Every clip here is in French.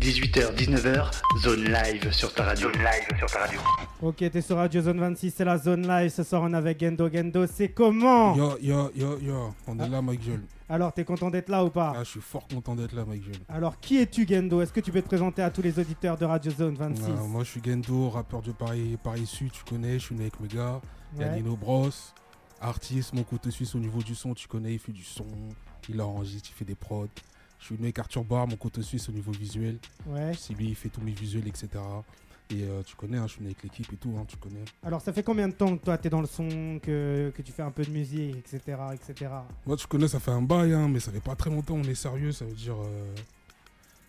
18h, 19h, zone live sur ta radio. Zone live sur ta radio. Ok, t'es sur Radio Zone 26, c'est la zone live. Ce soir, on est avec Gendo. Gendo, c'est comment? Yo, yo, yo, yo, on est là, Mike Jules. Alors, t'es content d'être là ou pas? Ah, je suis fort content d'être là, Mike Jules. Alors, qui es-tu, Gendo? Est-ce que tu peux te présenter à tous les auditeurs de Radio Zone 26 Ah, moi, je suis Gendo, rappeur de Paris, Paris Sud, tu connais, je suis né avec mes gars. Il y a Ouais. Nino Bros, artiste, mon côté suisse au niveau du son, tu connais, il fait du son, il enregistre, il fait des prods. Je suis né avec Arthur Barr, mon côté suisse au niveau visuel. Ouais. C'est lui, il fait tous mes visuels, etc. Et euh, tu connais, hein, je suis né avec l'équipe et tout, hein, tu connais. Alors, ça fait combien de temps que toi, t'es dans le son, que, que tu fais un peu de musique, etc., etc. Moi, tu connais, ça fait un bail, hein, mais ça fait pas très longtemps, on est sérieux, ça veut dire. euh,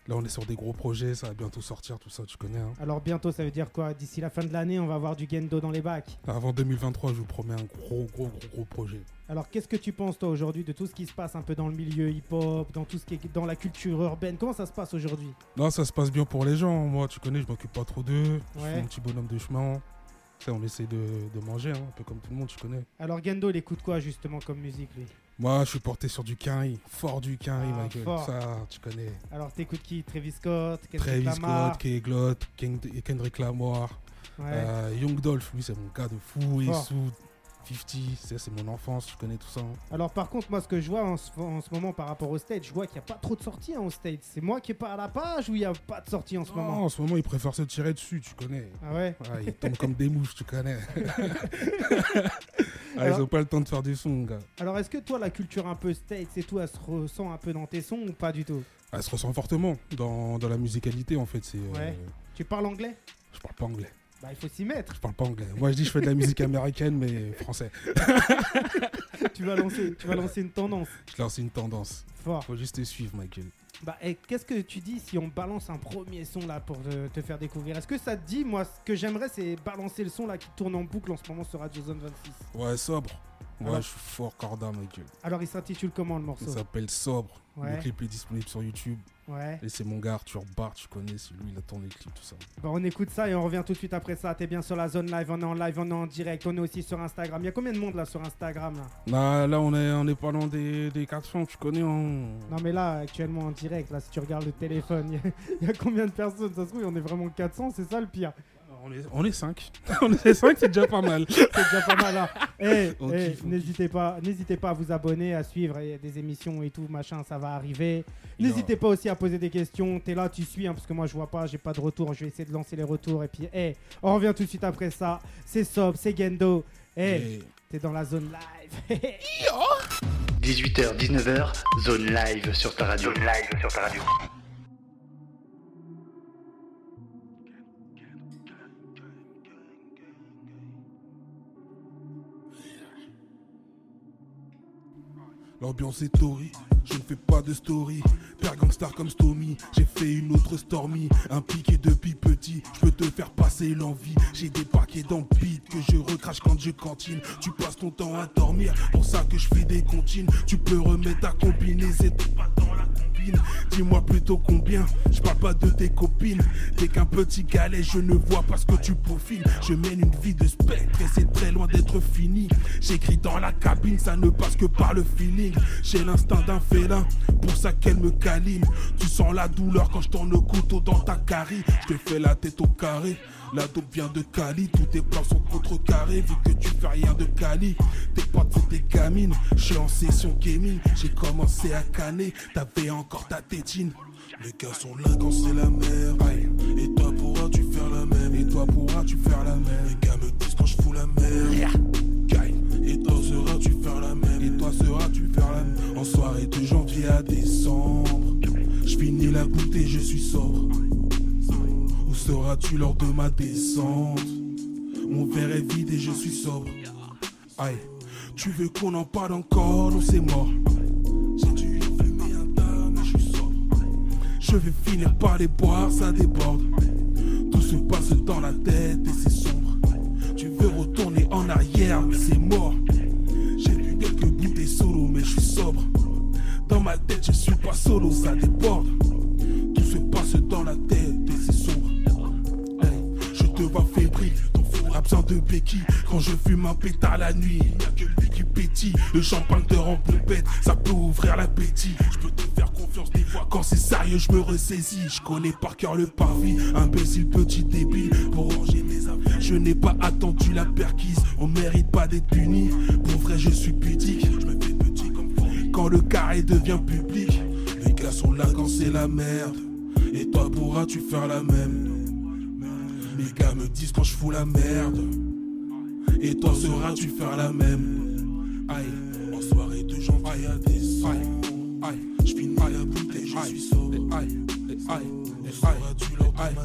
Là, on est sur des gros projets, ça va bientôt sortir, tout ça, tu connais. hein. Alors, bientôt, ça veut dire quoi? D'ici la fin de l'année, on va avoir du Gendo dans les bacs? Avant 2023, je vous promets un gros, gros, gros, gros projet. Alors, qu'est-ce que tu penses, toi, aujourd'hui, de tout ce qui se passe un peu dans le milieu hip-hop, dans tout ce qui est dans la culture urbaine? Comment ça se passe aujourd'hui? Non, ça se passe bien pour les gens. Moi, tu connais, je m'occupe pas trop d'eux. Je suis mon petit bonhomme de chemin. On essaie de, de manger, hein, un peu comme tout le monde, tu connais. Alors, Gendo, il écoute quoi, justement, comme musique, lui? Moi, je suis porté sur du Quinry, fort du Quinry, Ah, ma gueule. fort. Ça, tu connais. Alors, t'écoutes qui? Travis Scott Kendrick Travis Lamar? Scott, Kendrick Lamar, Ouais. euh, Young Dolph, lui, c'est mon gars de fou. Et Fort. Sous 50, c'est c'est mon enfance, tu connais tout ça. hein. Alors par contre, moi ce que je vois en ce, en ce moment par rapport au stage, je vois qu'il n'y a pas trop de sorties hein, au stage. C'est moi qui est pas à la page ou il n'y a pas de sorties en ce Non, moment? en ce moment, ils préfèrent se tirer dessus, tu connais. Ah ouais? Ouais, ils tombent comme des mouches, tu connais. Ah, Alors- ils ont pas le temps de faire du son, gars. Alors est-ce que toi la culture un peu stage et tout, elle se ressent un peu dans tes sons ou pas du tout? Elle se ressent fortement dans, dans la musicalité, en fait. C'est, euh, Ouais. Tu parles anglais? Je parle pas anglais. Bah il faut s'y mettre. Je parle pas anglais. Moi, je dis je fais de la musique américaine, mais français. tu, vas lancer, tu vas lancer une tendance. Je lance une tendance. Fort. Faut juste te suivre, Michael. Bah et qu'est-ce que tu dis si on balance un premier son là pour te, te faire découvrir? Est-ce que ça te dit Moi ce que j'aimerais c'est balancer le son là qui tourne en boucle en ce moment sur Radio Zone 26. Ouais, sobre. Ouais, Alors- je suis fort corda, Michael. Alors il s'intitule comment le Il morceau s'appelle Sobre. Ouais. Le clip est disponible sur YouTube. Ouais. Et c'est mon gars Arthur Bart, tu connais, c'est lui, il a tourné le clip, tout ça. Bah, on écoute ça et on revient tout de suite après ça. T'es bien sur la zone live, on est en live, on est en direct, on est aussi sur Instagram. Il y a combien de monde là sur Instagram là? Là, là on, est, on est pas loin des, des 400, tu connais. On... Non mais là actuellement en direct, là si tu regardes le téléphone, il y, a combien de personnes? Ça se trouve on est vraiment 400, c'est ça le pire? On est, on est 5. on est 5, c'est déjà pas mal. C'est déjà pas mal là. Eh, eh, n'hésitez pas, n'hésitez pas à vous abonner, à suivre il y a des émissions et tout machin, ça va arriver. N'hésitez pas aussi à poser des questions. T'es là, tu suis, hein, parce que moi je vois pas, j'ai pas de retour. Je vais essayer de lancer les retours et puis, eh, on revient tout de suite après ça. C'est Sob, c'est Gendo. Eh, Et- t'es dans la zone live. 18h, 19h, zone live sur ta radio. Zone live sur ta radio. L'ambiance est tori, je ne fais pas de story. Père gangstar comme Stomy, j'ai fait une autre Stormy. Un piqué depuis petit, je peux te faire passer l'envie. J'ai des paquets beat que je recrache quand je cantine. Tu passes ton temps à dormir, pour ça que je fais des comptines. Tu peux remettre ta combinaison, pas dans la combine. Dis-moi plutôt combien, je parle pas de tes copines. T'es qu'un petit galet, je ne vois pas ce que tu peaufines. Je mène une vie de spectre et c'est très loin d'être fini. J'écris dans la cabine, ça ne passe que par le feeling. J'ai l'instinct d'un pour ça qu'elle me câline. Tu sens la douleur quand je tourne le couteau dans ta carie. Je te fais la tête au carré. La dope vient de Cali, tous tes plans sont contrecarrés vu que tu fais rien de Cali. Tes potes c'est des gamines, je suis en session gaming, j'ai commencé à canner, t'avais encore ta tétine. Les gars sont là quand c'est la merde. Et toi pourras-tu faire la même? Et toi pourras-tu faire la même? Les gars me disent quand je fous la merde. À décembre. Je finis la bouteille, je suis sobre. Où seras-tu lors de ma descente? Mon verre est vide et je suis sobre. Aïe, tu veux qu'on en parle encore Non, c'est mort? J'ai dû fumer un tas, mais je suis sobre. Je vais finir par les boire, ça déborde. Tout se passe dans la tête et c'est sombre. Tu veux retourner en arrière, mais c'est mort. J'ai bu quelques bouteilles solo, mais je suis sobre. Suis pas solo, ça déborde. Tout se passe dans la tête et c'est sombre. Je te vois fébrile, ton four a besoin de béquilles. Quand je fume un pétard la nuit, il n'y a que lui qui pétille. Le champagne te rend pompette, ça peut ouvrir l'appétit. Je peux te faire confiance, des Quand c'est sérieux, je me ressaisis. Je connais par cœur le parvis. Imbécile petit débile pour ranger mes affaires. Je n'ai pas attendu la perquise. On mérite pas d'être puni. Pour vrai, je suis pudique. Je me fais petit Quand le carré devient public, sont là quand c'est la merde. Et toi, pourras-tu faire la même? Les gars me disent quand je fous la merde. Et toi, seras-tu faire la même? Aïe, en soirée de janvier à décembre. Aïe, je finis la bouteille, je suis sobre. Aïe, aïe, et seras-tu leur aïe,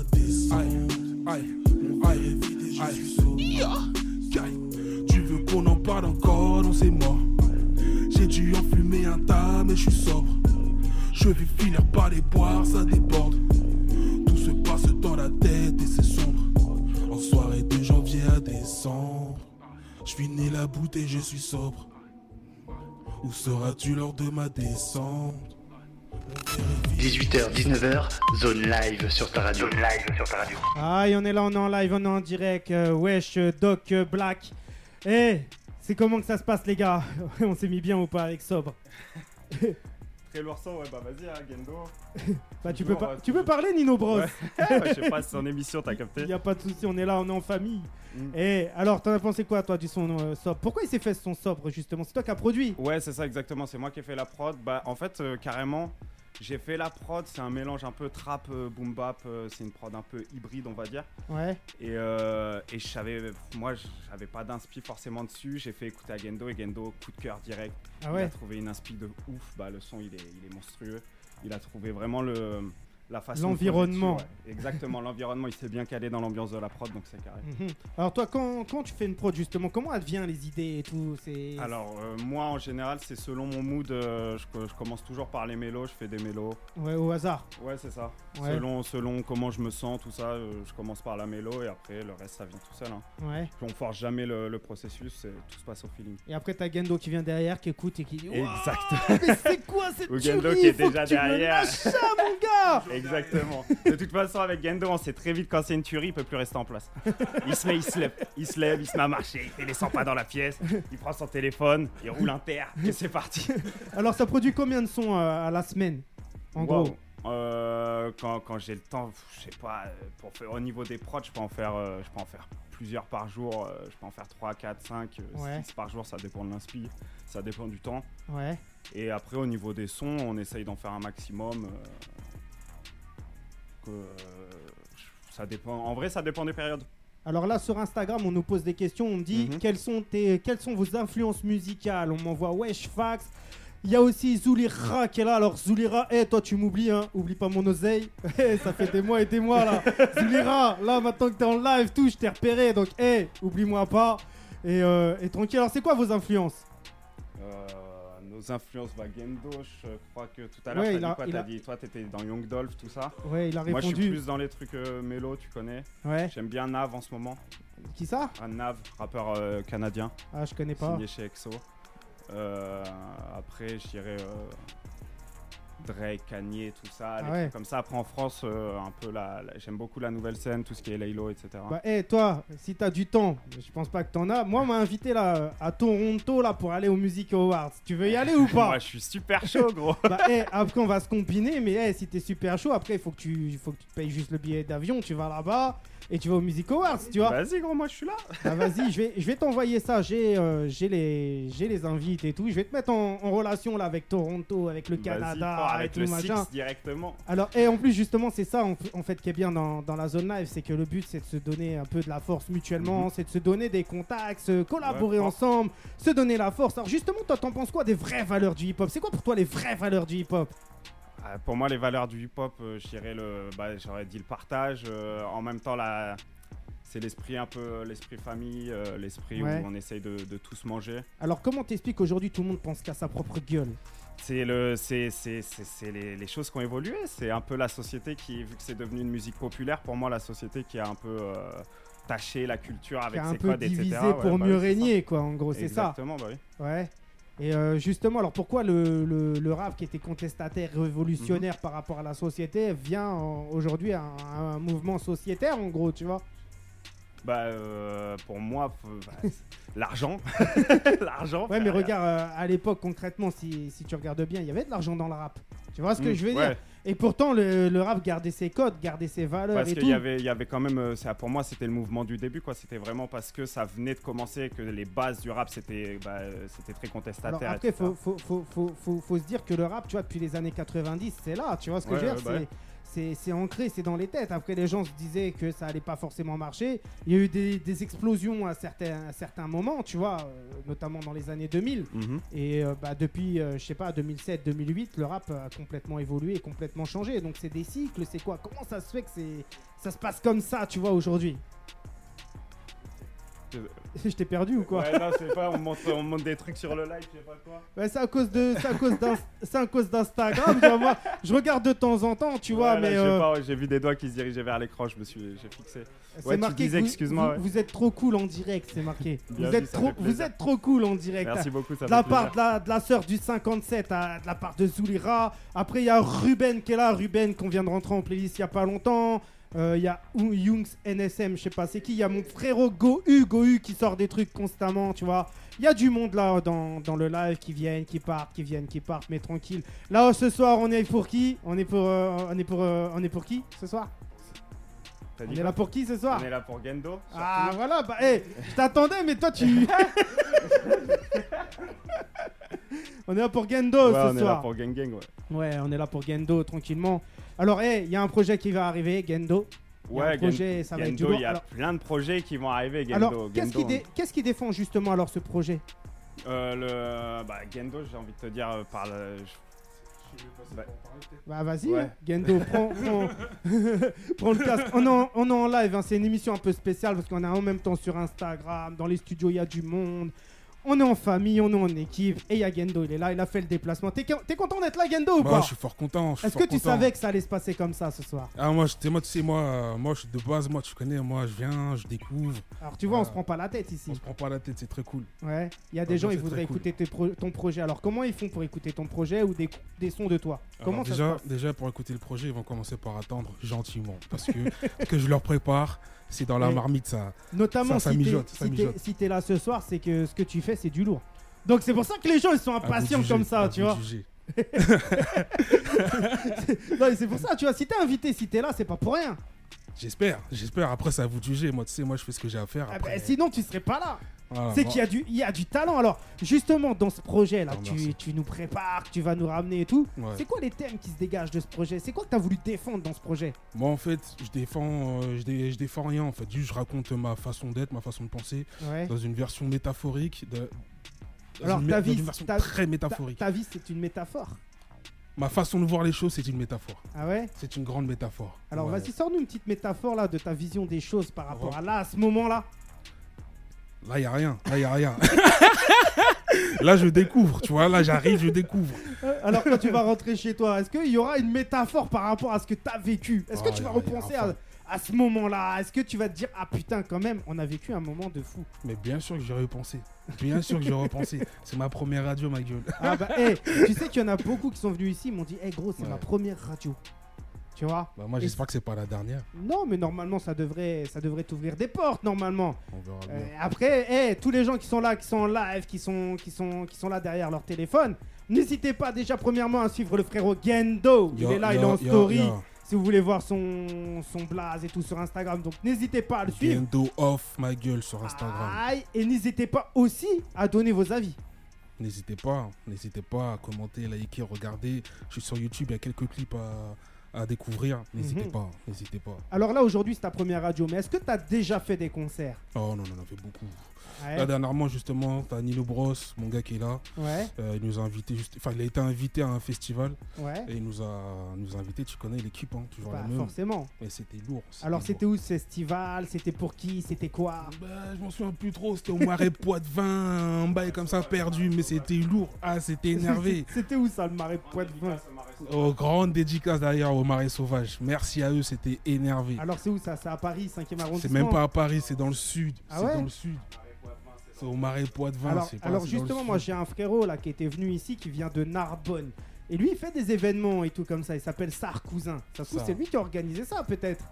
aïe, aïe, aïe, je suis sobre. Aïe, tu veux qu'on en parle encore? Non, c'est mort. J'ai dû en fumer un tas, mais je suis sobre. Je vais finir par les boire, ça déborde. Tout se passe dans la tête et c'est sombre. En soirée de janvier à décembre. Je finis la bouteille, je suis sobre. Où seras-tu lors de ma descente? 18h, 19h, zone live sur ta radio. Zone live sur ta radio. Aïe, on est là, on est en live, on est en direct. euh, wesh, euh, Doc euh, Black. Eh, c'est comment que ça se passe, les gars? On s'est mis bien ou pas avec sobre? Ouais, bah vas-y, hein, Gendo. Bah, tu peux, pas- euh, tu peux parler, Nino Bros. Ouais. Je sais pas, c'est son émission, t'as capté Il y a pas de souci, on est là, on est en famille. Mm. Eh, alors, t'en as pensé quoi, toi, du son euh, sobre? Pourquoi il s'est fait son sobre, justement? C'est toi qui as produit Ouais, c'est ça exactement, c'est moi qui ai fait la prod. Bah, en fait, euh, carrément, j'ai fait la prod, c'est un mélange un peu trap, euh, boom bap, euh, c'est une prod un peu hybride, on va dire. Ouais. Et, euh, et je savais, moi, j'avais pas d'inspi forcément dessus. J'ai fait écouter à Gendo et Gendo, coup de cœur direct. Ah Il a ouais trouvé une inspi de ouf, bah, le son il est, il est monstrueux. Il a trouvé vraiment le. L'environnement. ouais. Exactement, l'environnement, il s'est bien calé dans l'ambiance de la prod, donc c'est carré. Mhm. Alors, toi, quand, quand tu fais une prod, justement, comment vient les idées et tout Alors euh, moi en général c'est selon mon mood, euh, je, je commence toujours par les mélos, je fais des mélos. Ouais, au hasard. Ouais c'est ça. Ouais. Selon, selon comment je me sens, tout ça, euh, je commence par la mélo et après le reste ça vient tout seul. Hein. Ouais. On force jamais le, le processus, tout se passe au feeling. Et après, t'as Gendo qui vient derrière, qui écoute et qui dit Exact. mais c'est quoi cette Ou Gendo tuerie? qui est déjà derrière. lâches mon gars Exactement. De toute façon avec Gendo on sait très vite quand c'est une tuerie, il peut plus rester en place. Il se met, il se lève, il se lève, il se met à marcher, il les 100 pas dans la pièce, il prend son téléphone, il roule un terre et c'est parti. Alors, ça produit combien de sons euh, à la semaine En Wow. gros? Euh, quand, quand j'ai le temps, je sais pas, euh, pour faire, au niveau des prods, je peux en faire, euh, je peux en faire plusieurs par jour, euh, je peux en faire 3, 4, 5, Ouais. 6 par jour, ça dépend de l'inspi, ça dépend du temps. Ouais. Et après, au niveau des sons, on essaye d'en faire un maximum. Euh, ça dépend. En vrai, ça dépend des périodes. Alors là, sur Instagram, on nous pose des questions. On me dit Mhm. quelles, sont tes, quelles sont vos influences musicales? On m'envoie Wesh Fax. Il y a aussi Zulira qui est là. Alors, Zulira, eh, toi, tu m'oublies, hein. Oublie pas mon oseille. Eh, ça fait des mois et des mois, là. Zulira, là, maintenant que t'es en live, tout, je t'ai repéré. Donc, eh, oublie-moi pas. Et, euh, et tranquille. Alors, c'est quoi vos influences? Euh, nos influences, Gendo, je crois que tout à l'heure, Ouais, quoi T'as a- dit, toi, t'étais dans Young Dolph, tout ça. Ouais, il a Moi, je suis plus dans les trucs euh, mélo, tu connais. Ouais. J'aime bien Nav en ce moment. Qui ça? Un Nav, rappeur euh, canadien, Ah, je connais pas. signé chez EXO. Euh, après, je dirais euh, Drake, Kanye, tout ça. les Ah ouais. trucs Comme ça, après en France, euh, un peu la, la- j'aime beaucoup la nouvelle scène, tout ce qui est Laylo, etc. Bah, eh, toi, si t'as du temps, je pense pas que t'en as. Moi, on m'a invité là à Toronto là pour aller aux Music Awards. Tu veux y aller ou pas? Moi, je suis super chaud, gros. Bah, eh, après, on va se combiner, mais eh, si t'es super chaud, après, il faut que tu, faut que tu te payes juste le billet d'avion. Tu vas là-bas et tu vas aux Music Awards, tu vois. Vas-y, gros, moi, je suis là. Bah, vas-y, je vais, je vais t'envoyer ça. J'ai, euh, j'ai les, j'ai les invites et tout. Je vais te mettre en, en relation là avec Toronto, avec le Canada et avec tout le machin. Six directement. Alors, et en plus, justement, c'est ça en, fait qui est bien dans, dans la zone live, c'est que le but c'est de se donner un peu de la force mutuellement, Mhm. c'est de se donner des contacts, se collaborer Ouais, ensemble, se donner la force. Alors, justement, toi, t'en penses quoi des vraies valeurs du hip-hop? C'est quoi pour toi les vraies valeurs du hip-hop? Ah, pour moi, les valeurs du hip-hop, euh, le, bah, j'aurais dit le partage. euh, en même temps, la, c'est l'esprit un peu, euh, l'esprit famille, euh, l'esprit Ouais. où on essaye de, de tous manger. Alors, comment t'expliques aujourd'hui tout le monde pense qu'à sa propre gueule? C'est le, c'est, c'est, c'est, c'est les, les choses qui ont évolué. C'est un peu la société qui, vu que c'est devenu une musique populaire, pour moi, la société qui a un peu euh, taché la culture Qui avec a un ses peu codes, divisé etc. pour Ouais, bah mieux régner, quoi, en gros, c'est ça? Exactement, bah oui. Ouais. Et euh, justement, alors pourquoi le, le- le rap qui était contestataire, révolutionnaire Mhm. par rapport à la société, vient en- aujourd'hui à un, à un mouvement sociétaire, en gros, tu vois? Bah, euh, pour moi, bah, l'argent. l'argent. Ouais, mais regarde, euh, à l'époque, concrètement, si, si tu regardes bien, il y avait de l'argent dans le rap. Tu vois ce que Mm, je veux ouais. dire? Et pourtant, le, le rap gardait ses codes, gardait ses valeurs Parce qu'il y avait, il y avait quand même, euh, ça, pour moi, c'était le mouvement du début, quoi. C'était vraiment parce que ça venait de commencer, que les bases du rap, c'était, bah, euh, c'était très Alors contestataire. après, etc. faut, faut, faut, faut, se dire que le rap, tu vois, depuis les années 90, c'est là, tu vois ce que Ouais, je veux dire bah ouais. C'est, ancré, c'est dans les têtes. Après, les gens se disaient que ça allait pas forcément marcher. Il y a eu des, des explosions à certains, à certains moments, tu vois, euh, notamment dans les années 2000. Mhm. Et euh, bah, depuis, euh, je sais pas, 2007-2008, le rap a complètement évolué et complètement changé. Donc c'est des cycles, c'est quoi? Comment ça se fait que ça se passe comme ça, tu vois, aujourd'hui? Je t'ai perdu ou quoi Ouais, non, c'est pas, on montre des trucs sur le live, je sais pas quoi. Ouais, c'est à cause de, c'est à cause d'Ins- c'est à cause d'Instagram. tu vois, moi, je regarde de temps en temps, tu vois, Ouais, là, mais je sais euh, pas, ouais, j'ai vu des doigts qui se dirigeaient vers l'écran, je me suis, j'ai fixé. c'est ouais, tu marqué. disais, que vous- excuse-moi, Vous, ouais. vous êtes trop cool en direct, c'est marqué. Bien vous vu, êtes ça trop, fait vous êtes trop cool en direct. Merci beaucoup, ça de la fait part plaisir. de la, de la sœur du 57, à- de la part de Zoulira. Après, il y a Ruben qui est là. Ruben qu'on vient de rentrer en playlist il y a pas longtemps. Euh, Il y a Ou- Youngs NSM, je sais pas c'est qui? Il y a mon frérot Gohu, Gohu qui sort des trucs constamment, tu vois. Il y a du monde là dans, le live qui viennent, qui partent, qui viennent, qui partent, mais tranquille. Là, ce soir, on est pour qui? On est pour, euh, euh, on est pour qui ce soir? T'as On dit est quoi là pour qui ce soir On est là pour Gendo. Ah voilà, bah hey, je t'attendais, mais toi tu. on est là pour Gendo Ouais, ce on est là soir. pour Gang Gang, ouais. Ouais, on est là pour Gendo tranquillement. Alors, hey, il y a un projet qui va arriver, Gendo. Il y a un Ouais, Gen- projet, ça va être du Gendo, lourd. il y a Alors, plein de projets qui vont arriver, Gendo. alors, qu'est-ce Gendo, qui, dé- qu'est-ce qui défend justement alors ce projet? Euh, le... Bah, Gendo, j'ai envie de te dire, euh, par le... je- Bah, Bah vas-y, Ouais. Gendo, prends, prends, prends le casque. On est en, on est en live, hein. c'est une émission un peu spéciale parce qu'on est en même temps sur Instagram, dans les studios il y a du monde. On est en famille, on est en équipe, et il y a Gendo, il est là, il a fait le déplacement. T'es t'es content d'être là, Gendo, ou Bah, pas je suis fort content. je suis Est-ce fort que tu content. savais que ça allait se passer comme ça ce soir? Ah, moi, je- moi, tu sais, moi, euh, moi, je suis de base, moi, tu connais, moi, je viens, je découvre. Alors tu vois, on se prend pas la tête ici. On se prend pas la tête, c'est très cool. Ouais, il y a des Ouais, gens, ils voudraient très cool. écouter tes pro- ton projet. Alors, comment ils font pour écouter ton projet ou des, des sons de toi? Comment Alors, ça déjà, passe? déjà, pour écouter le projet, ils vont commencer par attendre gentiment. Parce que que je leur prépare, c'est dans la marmite, ça. Notamment Ça, ça si t'es mijote, ça si t'es- mijote. si t'es là ce soir, c'est que ce que tu fais, c'est du lourd. Donc, c'est pour ça que les gens, ils sont vous impatients comme ça, à tu vois. juger. Non, c'est pour ça, tu vois. Si t'es invité, si t'es là, c'est pas pour rien. J'espère, j'espère. Après, c'est à vous juger. Moi, tu sais, moi, je fais ce que j'ai à faire. Ah bah, sinon, tu serais pas là. Voilà, c'est qu'il y, a du- il y a du talent. Alors, justement, dans ce projet-là, Oh, tu, tu nous prépares, tu vas nous ramener et tout. Ouais. C'est quoi les thèmes qui se dégagent de ce projet? C'est quoi que t'as voulu défendre dans ce projet? Moi, en fait, je défends, euh, je, dé- je défends rien. En fait, juste, je raconte ma façon d'être, ma façon de penser, Ouais. dans une version métaphorique. De, Alors, une, ta vie, version ta- très Ta, métaphorique. ta vie, c'est une métaphore. Ma façon de voir les choses, c'est une métaphore. Ah ouais? C'est une grande métaphore. Alors Ouais. vas-y, sors-nous une petite métaphore là de ta vision des choses par rapport à là, à ce moment-là. Là, il a rien. Là, il a rien. là, je découvre, tu vois. Là, j'arrive, je découvre. Euh, Alors quand tu vas rentrer chez toi, est-ce qu'il y aura une métaphore par rapport à ce que tu as vécu? Est-ce que Ah, tu vas repenser à, ce moment-là? Est-ce que tu vas te dire, ah putain, quand même, on a vécu un moment de fou? Mais bien sûr que j'ai repensé. Bien sûr que j'ai repensé. C'est ma première radio, ma gueule. Ah bah, hey, tu sais qu'il y en a beaucoup qui sont venus ici, ils m'ont dit, hey gros, c'est Ouais. ma première radio. Tu vois Bah, moi, j'espère que c'est pas la dernière. Non, mais normalement, ça devrait, ça devrait t'ouvrir des portes, normalement. On verra bien. Euh, après, hey, tous les gens qui sont là, qui sont en live, qui sont, qui sont, qui sont là derrière leur téléphone, n'hésitez pas déjà premièrement à suivre le frérot Gendo. Il Yo, est là, il est en yo, story. Si vous voulez voir son, son blaze et tout sur Instagram, donc n'hésitez pas à le suivre. Gendo off ma gueule sur Instagram. Aïe, et n'hésitez pas aussi à donner vos avis. N'hésitez pas, n'hésitez pas à commenter, liker, regarder. Je suis sur YouTube, il y a quelques clips à, à découvrir. N'hésitez Mhm. pas, n'hésitez pas. Alors là, aujourd'hui, c'est ta première radio, mais est-ce que tu as déjà fait des concerts? Oh non, on en a fait beaucoup. Ouais. Là, dernièrement, justement, t'as Nilo Bros, mon gars qui est là. Ouais, Euh, il nous a invité, enfin, il a été invité à un festival ouais. et il nous a, nous a invité. Tu connais l'équipe, hein, toujours Bah, la même. forcément. Mais c'était lourd. Alors, c'était où ce festival? C'était pour qui? C'était quoi? Bah, je m'en souviens plus trop. C'était au Marais Poitevin, un bail comme ça perdu, mais c'était lourd. Ah, c'était énervé. C'était où ça, le marais de Poitevin? Oh, grande dédicace d'ailleurs au Marais Sauvage. Merci à eux, c'était énervé. Alors, c'est où ça? C'est à Paris, 5e arrondissement? C'est même pas à Paris, c'est dans le sud. Ah c'est dans le sud. C'est au Marais Poitevin. Alors, pas- alors justement, moi j'ai un frérot là qui était venu ici qui vient de Narbonne. Et lui, il fait des événements et tout comme ça. Il s'appelle Sar Cousin. Ça se trouve, c'est lui qui a organisé ça, peut-être.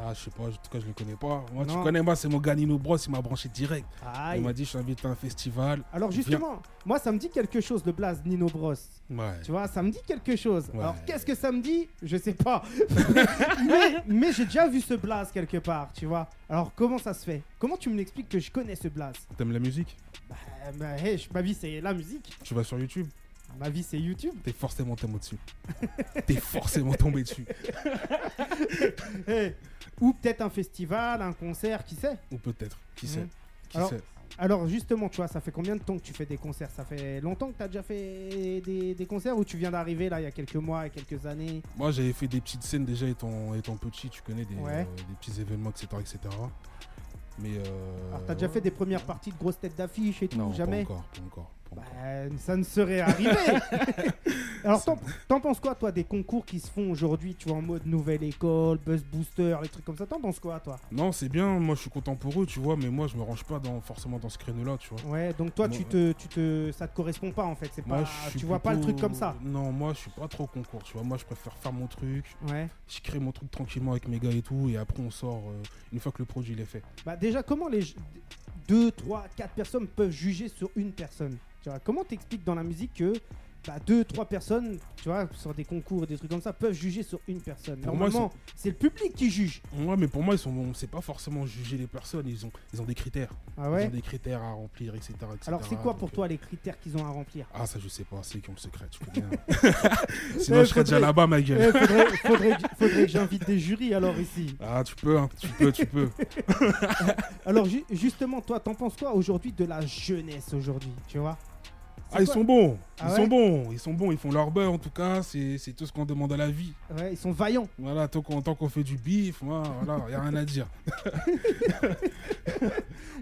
Ah, je sais pas, en tout cas, je le connais pas. Moi, Non. tu connais, moi, c'est mon gars Nino Bros, il m'a branché direct. Aïe. Il m'a dit, je t'invite à un festival. Alors, justement, moi, ça me dit quelque chose, le blaze Nino Bros. Ouais. Tu vois, ça me dit quelque chose. Ouais. Alors, qu'est-ce que ça me dit? Je sais pas. mais mais j'ai déjà vu ce blaze quelque part, tu vois. Alors, comment ça se fait? Comment tu me l'expliques que je connais ce blaze T'aimes la musique? Bah, hey, je- Ma vie, c'est la musique. Tu vas sur YouTube? Ma vie, c'est YouTube. T'es forcément tombé dessus. T'es forcément tombé dessus. Hey. Ou peut-être un festival, un concert, qui sait Ou peut-être. Qui sait Mhm. Qui Alors- sait Alors, justement, tu vois, ça fait combien de temps que tu fais des concerts? Ça fait longtemps que tu as déjà fait des, des concerts ou tu viens d'arriver là il y a quelques mois, quelques années? Moi, j'avais fait des petites scènes déjà étant, étant petit, tu connais, des, Ouais. euh, des petits événements, etc. etc. Mais. Euh, Alors, t'as déjà ouais. fait des premières parties de grosses têtes d'affiche et tout Non, Jamais? Pas encore, pas encore. Encore. Bah, ça ne serait arrivé. Alors, t'en, penses quoi, toi, des concours qui se font aujourd'hui, tu vois, en mode nouvelle école, buzz booster, les trucs comme ça? T'en penses quoi, toi? Non, c'est bien, moi je suis content pour eux, tu vois, mais moi je me range pas dans, forcément dans ce créneau-là, tu vois. Ouais, donc toi, Moi, tu te, tu te, ça te correspond pas en fait. C'est pas, tu vois pas le truc comme ça. Non, moi je suis pas trop concours, tu vois. Moi je préfère faire mon truc, Ouais. je crée mon truc tranquillement avec mes gars et tout, et après on sort euh, une fois que le produit il est fait. Bah déjà, comment les 2, 3, 4 personnes peuvent juger sur une personne? Comment t'expliques dans la musique que bah, 2, 3 personnes, tu vois, sur des concours et des trucs comme ça, peuvent juger sur une personne Pour Normalement, c'est le public qui juge. Ouais, mais pour moi, ils sont, bon, c'est pas forcément juger les personnes, ils ont, ils ont des critères. Ah Ils ouais ont des critères à remplir, etc. etc. Alors c'est quoi pour Donc, toi les critères qu'ils ont à remplir? Euh, Ah, ça je sais pas, c'est qui ont le secret, tu connais. hein. Sinon, Eh, je serais déjà là-bas, ma gueule. Eh, faudrait, faudrait que- faudrait que j'invite des jurys alors ici. Ah, tu peux, hein, tu peux, tu peux. Alors ju- justement, toi, t'en penses quoi aujourd'hui de la jeunesse aujourd'hui, tu vois? Ah, ils quoi- sont bons, Ah ils ouais sont bons, ils sont bons, ils font leur beurre en tout cas, c'est tout ce qu'on demande à la vie. Ouais, ils sont vaillants. Voilà, tant qu'on fait du bif, moi, voilà, y a rien à dire.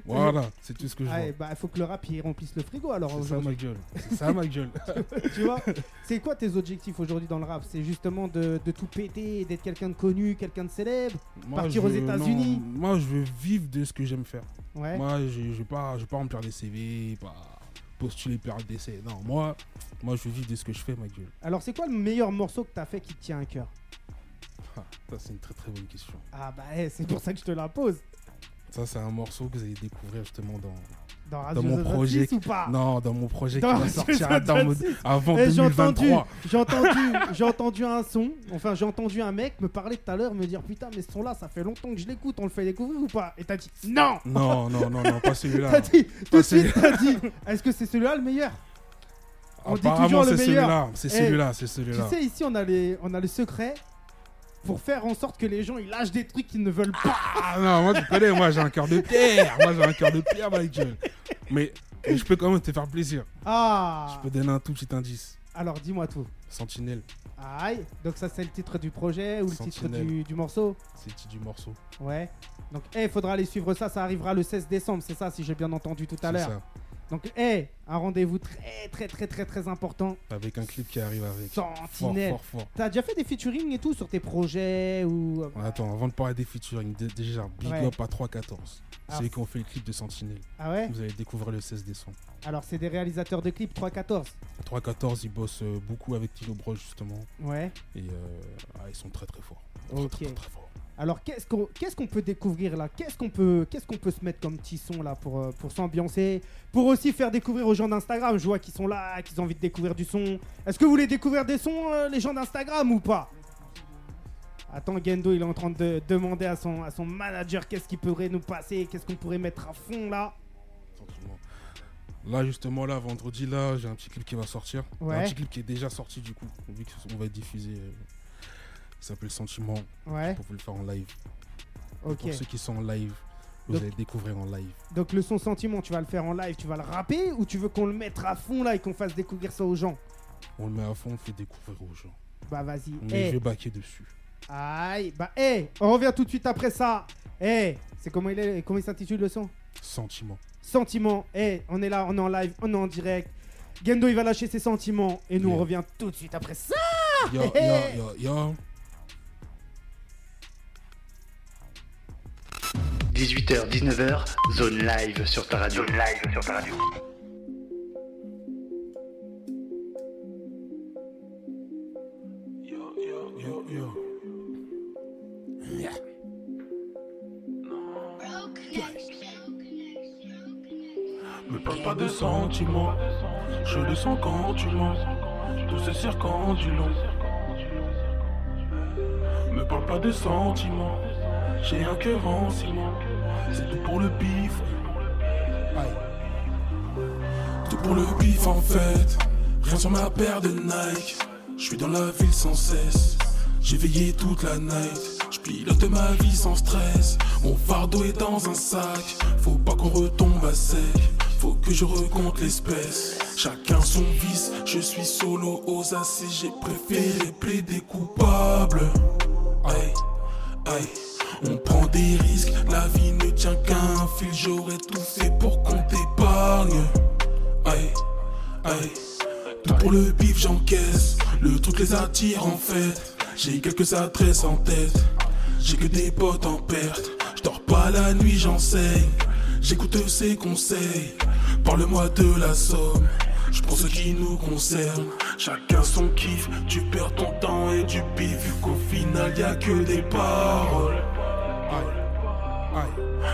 voilà, c'est tout ce que je Ouais, vois. bah, il faut que le rap il remplisse le frigo alors C'est ça ma gueule, c'est ça ma gueule. tu vois C'est quoi tes objectifs aujourd'hui dans le rap? C'est justement de, de tout péter, d'être quelqu'un de connu, quelqu'un de célèbre Moi, Partir aux États-Unis? Moi, je veux vivre de ce que j'aime faire. Ouais. Moi, je je vais pas, pas remplir des CV, pas postuler période d'essai. Non, moi, moi, je vivre de ce que je fais, ma gueule. Alors c'est quoi le meilleur morceau que t'as fait qui te tient à cœur Ah, ça, c'est une très très bonne question. Ah bah eh, c'est pour ça que je te la pose. Ça, c'est un morceau que vous allez découvrir justement dans, Dans, mon 26 projet ou pas non, dans mon projet Dans qui va sortir dans mon- 26. avant Eh, j'ai entendu, 2023. j'ai entendu, j'ai entendu un son. Enfin, j'ai entendu un mec me parler tout à l'heure, me dire putain, mais ce son-là, ça fait longtemps que je l'écoute. On le fait découvrir ou pas? Et t'as dit non. Non, non, non, non, pas T'as celui-là. dit tout de suite, t'as dit. Est-ce que c'est celui-là le meilleur? On dit toujours le c'est meilleur. celui-là. C'est celui-là, c'est Tu celui-là. sais, ici, on a les, on a le secret pour faire en sorte que les gens ils lâchent des trucs qu'ils ne veulent pas. Ah non, moi tu connais, moi j'ai un cœur de pierre. Moi j'ai un cœur de pierre, gueule. Mais, mais je peux quand même te faire plaisir. Ah. Je peux donner un tout petit indice. Alors, dis-moi tout. Sentinelle, Aïe. Donc ça, c'est le titre du projet ou le titre du, du morceau? C'est le titre du morceau. Ouais. Donc, eh, faudra aller suivre ça. Ça arrivera le 16 décembre, c'est ça, si j'ai bien entendu tout à C'est l'heure. Donc, eh, un rendez-vous très, très, très, très, très important. Avec un clip qui arrive avec. Fort, Sentinelle. fort, fort. T'as déjà fait des featuring et tout sur tes projets ou Attends, avant de parler des featuring, dé- déjà, big Ouais. up à 314. Ah. C'est eux qui ont fait le clip de Sentinelle. Ah ouais Vous allez le découvrir le 16 décembre. Alors, c'est des réalisateurs de clips 314. 314, ils bossent euh, beaucoup avec Tilo Bros justement. Ouais. Et euh, ah, ils sont très très forts. Très, très, très, très forts. Alors qu'est-ce qu'on qu'est-ce qu'on peut découvrir là? Qu'est-ce qu'on peut qu'est-ce qu'on peut se mettre comme petit son là pour euh, pour s'ambiancer? Pour aussi faire découvrir aux gens d'Instagram. Je vois qu'ils sont là, qu'ils ont envie de découvrir du son. Est-ce que vous voulez découvrir des sons euh, les gens d'Instagram ou pas? Attends, Gendo, il est en train de demander à son à son manager qu'est-ce qu'il pourrait nous passer, qu'est-ce qu'on pourrait mettre à fond là. Là justement là vendredi là j'ai un petit clip qui va sortir. Ouais. Un petit clip qui est déjà sorti du coup vu qu'on va être diffusé. euh, il s'appelle Sentiment Ouais. pour vous le faire en live. Ok. Pour ceux qui sont en live, vous Donc- allez le découvrir en live. Donc le son sentiment, tu vas le faire en live, tu vas le rapper ou tu veux qu'on le mette à fond là et qu'on fasse découvrir ça aux gens? On le met à fond, on le fait découvrir aux gens. Bah vas-y. Mais Eh. je vais baquer dessus. Aïe, bah eh, on revient tout de suite après ça. Eh, c'est comment il est, comment il s'intitule le son? Sentiment. Sentiment. Eh, on est là, on est en live, on est en direct. Gendo il va lâcher ses sentiments et nous on revient tout de suite après ça. Yo, yo, Hey. yo, yo. 18h, 19h, zone live sur ta radio. Zone live sur ta radio. Me parle pas de sentiments, je le sens quand tu mens, tout ce cirque du long. Me parle pas de sentiments, j'ai un cœur en ciment. C'est tout pour le bif. Aïe. Tout pour le bif en fait. Rien sur ma paire de Nike. Je suis dans la ville sans cesse. J'ai veillé toute la night. Je pilote ma vie sans stress. Mon fardeau est dans un sac. Faut pas qu'on retombe à sec. Faut que je recompte l'espèce. Chacun son vice. Je suis solo aux AC. J'ai préféré plaider coupable. Aïe, aïe. On prend des risques, la vie ne tient qu'un fil. J'aurais tout fait pour qu'on t'épargne. Aïe, aïe. Tout pour le bif, j'encaisse. Le truc les attire en fait. J'ai quelques adresses en tête. J'ai que des potes en perte. Je dors pas la nuit, j'enseigne. J'écoute ses conseils. Parle-moi de la somme. Je prends ce qui nous concerne. Chacun son kiff. Tu perds ton temps et du pif. Vu qu'au final y a que des paroles.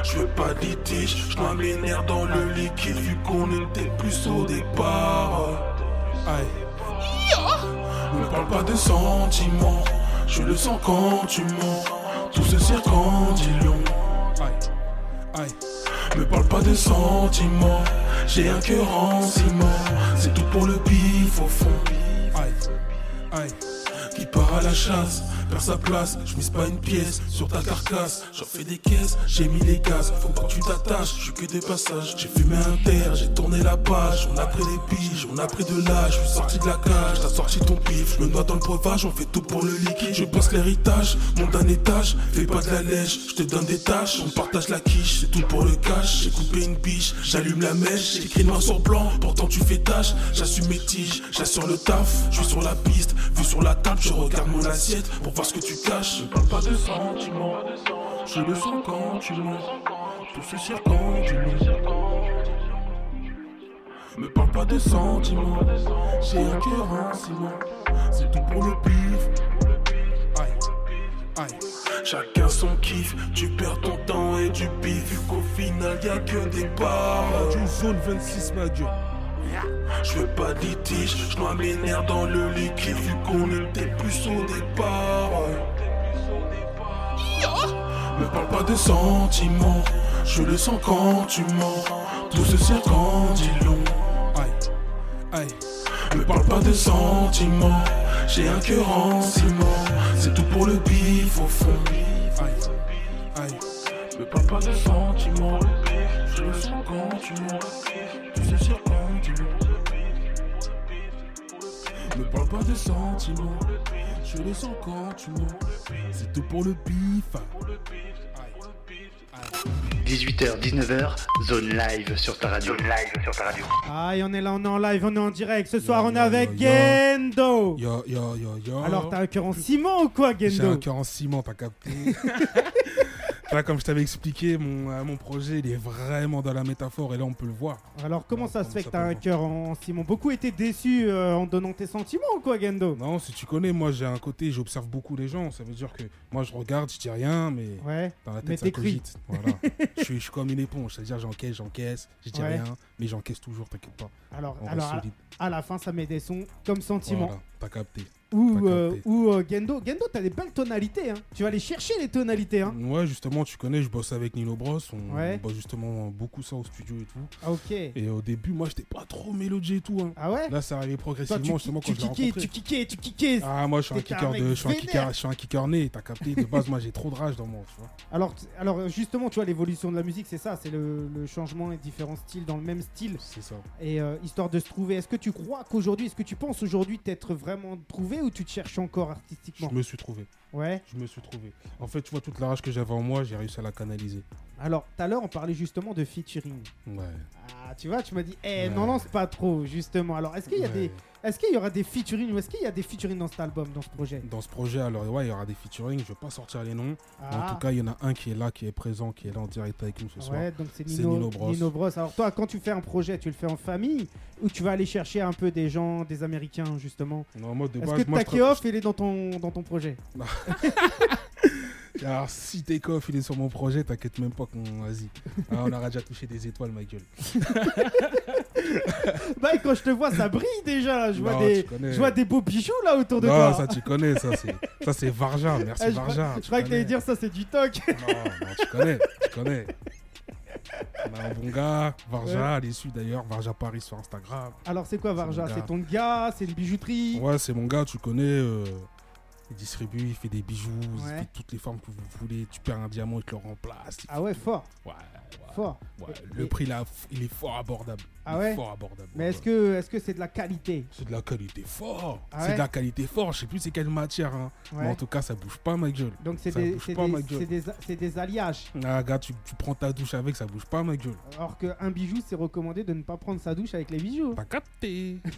Je veux pas de litige. Je mes nerfs dans le liquide. Vu qu'on était plus au départ. Ne parle pas de sentiments. Je le sens quand tu mens. Tout ce aïe. Me parle pas de sentiments. J'ai un cœur en ciment. C'est tout pour le bif au fond. Qui part à la chasse, perd sa place. Je mise pas une pièce sur ta carcasse. J'en fais des caisses, j'ai mis les gaz. Faut que tu t'attaches, je suis que des passages. J'ai fumé un terre, j'ai tourné la page. On a pris des piges, on a pris de l'âge. Je suis sorti de la cage, t'as sorti ton pif. Je me noie dans le breuvage, on fait tout pour le liquide. Je passe l'héritage, monte d'un étage. Fais pas de la lèche, je te donne des tâches. On partage la quiche, c'est tout pour le cash. J'ai coupé une biche, j'allume la mèche. J'écris noir sur blanc, pourtant tu fais tâche. J'assume mes tiges, j'assure le taf. Je suis sur la piste, vu sur la table, je regarde mon assiette voir que tu caches. Je parle pas de sentiments, je le sens quand tu mens. Tout ce en du long. Me parle pas de sentiments, j'ai un cœur en ciment. C'est tout pour le pif. Chacun son kiff, tu perds ton temps et du pif. Vu qu'au final y a que des paroles. Du zone 26, ma. Je veux pas de litige, je noie mes nerfs dans le liquide vu qu'on était plus au départ. Me parle pas de sentiments, je le sens quand tu mens. Tout ce cirque en dit long. Aïe. Me parle pas de sentiments, j'ai un cœur en ciment. C'est tout pour le bif au fond. Aïe, aïe. Me parle pas de sentiments, je le sens quand tu mens. Tout ce cirque Me parle pas de sentiments, je le sens quand tu mens. C'est tout pour le bif. 18h, 19h, zone live sur ta radio. Zone live sur ta radio. Aïe, on est là, on est en live, on est en direct. Ce soir, Yo, on est yo, avec yo. Gendo. Yo, yo, yo, yo. Alors, t'as un cœur en ciment ou quoi, J'ai un Gendo? cœur en ciment, t'as capté. Là, comme je t'avais expliqué, mon, euh, mon projet, il est vraiment dans la métaphore et là, on peut le voir. Alors, comment ça se fait que t'as un cœur en ciment? Beaucoup étaient déçus euh, en donnant tes sentiments ou quoi, Gendo Non, si tu connais, moi, j'ai un côté, j'observe beaucoup les gens. Ça veut dire que moi, je regarde, je dis rien, mais Ouais. dans la Mais tête, ça cogite. Voilà. je, suis, je suis comme une éponge. C'est-à-dire, j'encaisse, j'encaisse, je dis Ouais. rien, mais j'encaisse toujours, t'inquiète pas. Alors, On alors à, la fin, ça met des sons comme sentiments. Voilà, t'as capté. Ou, euh, ou euh, Gendo. Gendo, t'as des belles tonalités. Hein. Tu vas aller chercher les tonalités. Hein. Ouais, justement, tu connais, je bosse avec Nino Bros. On Ouais. bosse justement beaucoup ça au studio et tout. Ah, ok. Et au début, moi, j'étais pas trop mélodieux et tout. hein. Ah ouais Là, ça arrivait Toi, progressivement, tu, justement, tu quand je l'ai kickais, rencontré. tu kickais, tu kickais. Ah, moi, je suis un kicker de, je suis un kicker, je suis un kicker né, t'as capté. De base, moi, j'ai trop de rage dans moi, tu vois. Alors, alors justement, tu vois, l'évolution de la musique, c'est ça, c'est le, le changement et différents styles dans le même style. C'est ça. Et euh, histoire de se trouver, est-ce que tu crois qu'aujourd'hui, est-ce que tu penses aujourd'hui t'être vraiment trouvé ou tu te cherches encore artistiquement? Je me suis trouvé. Ouais. Je me suis trouvé. En fait, tu vois, toute la rage que j'avais en moi, j'ai réussi à la canaliser. Alors, tout à l'heure, on parlait justement de featuring. Ouais. Ah, tu vois, tu m'as dit, eh, Ouais. n'en lance pas trop, justement. Alors, est-ce qu'il y a Ouais. des, est-ce qu'il y aura des featuring ou est-ce qu'il y a des featuring dans cet album, dans ce projet? Dans ce projet, alors, ouais, il y aura des featuring. Je vais pas sortir les noms. En Ah, tout cas, il y en a un qui est là, qui est présent, qui est là en direct avec nous ce soir. ouais, donc c'est c'est Nino, Nino Bros. Nino Bros. Alors, toi, quand tu fais un projet, tu le fais en famille? Ou tu vas aller chercher un peu des gens, des Américains, justement Non, moi, de Est-ce base, que moi, je Takeoff, il est dans ton, dans ton projet? Alors, si Takeoff il est sur mon projet, t'inquiète même pas qu'on. Vas-y. Ah, on aura déjà touché des étoiles, ma gueule. Bah, quand je te vois, ça brille déjà. là. Je, vois Non, des, connais. je vois des beaux bijoux là autour de non, toi. ça tu connais, ça c'est, ça c'est Varja. Merci je crois- je tu croyais que t'allais connais. dire ça, c'est du toc. Non, non, tu connais, tu connais. On a un bon gars, Varja, est suit d'ailleurs, Varja Paris sur Instagram. Alors, c'est quoi, Varja. C'est ton gars C'est une bijouterie Ouais, c'est mon gars, tu connais. euh, il distribue, il fait des bijoux, il fait toutes les formes que vous voulez. Tu perds un diamant, il te le remplace. Ah ouais, fort, ouais, fort. ouais. Et- Le prix là, il est fort abordable. Ah ouais Fort abordable. Mais est-ce que est-ce que c'est de la qualité? C'est de la qualité fort. Ah c'est ouais de la qualité fort. Je sais plus c'est quelle matière. Hein. Mais en tout cas, ça bouge pas, ma gueule. Donc, c'est des, pas, des, des, c'est des alliages. Ah, gars, tu, tu prends ta douche avec, ça bouge pas, ma gueule. Alors qu'un bijou, c'est recommandé de ne pas prendre sa douche avec les bijoux. T'as capté.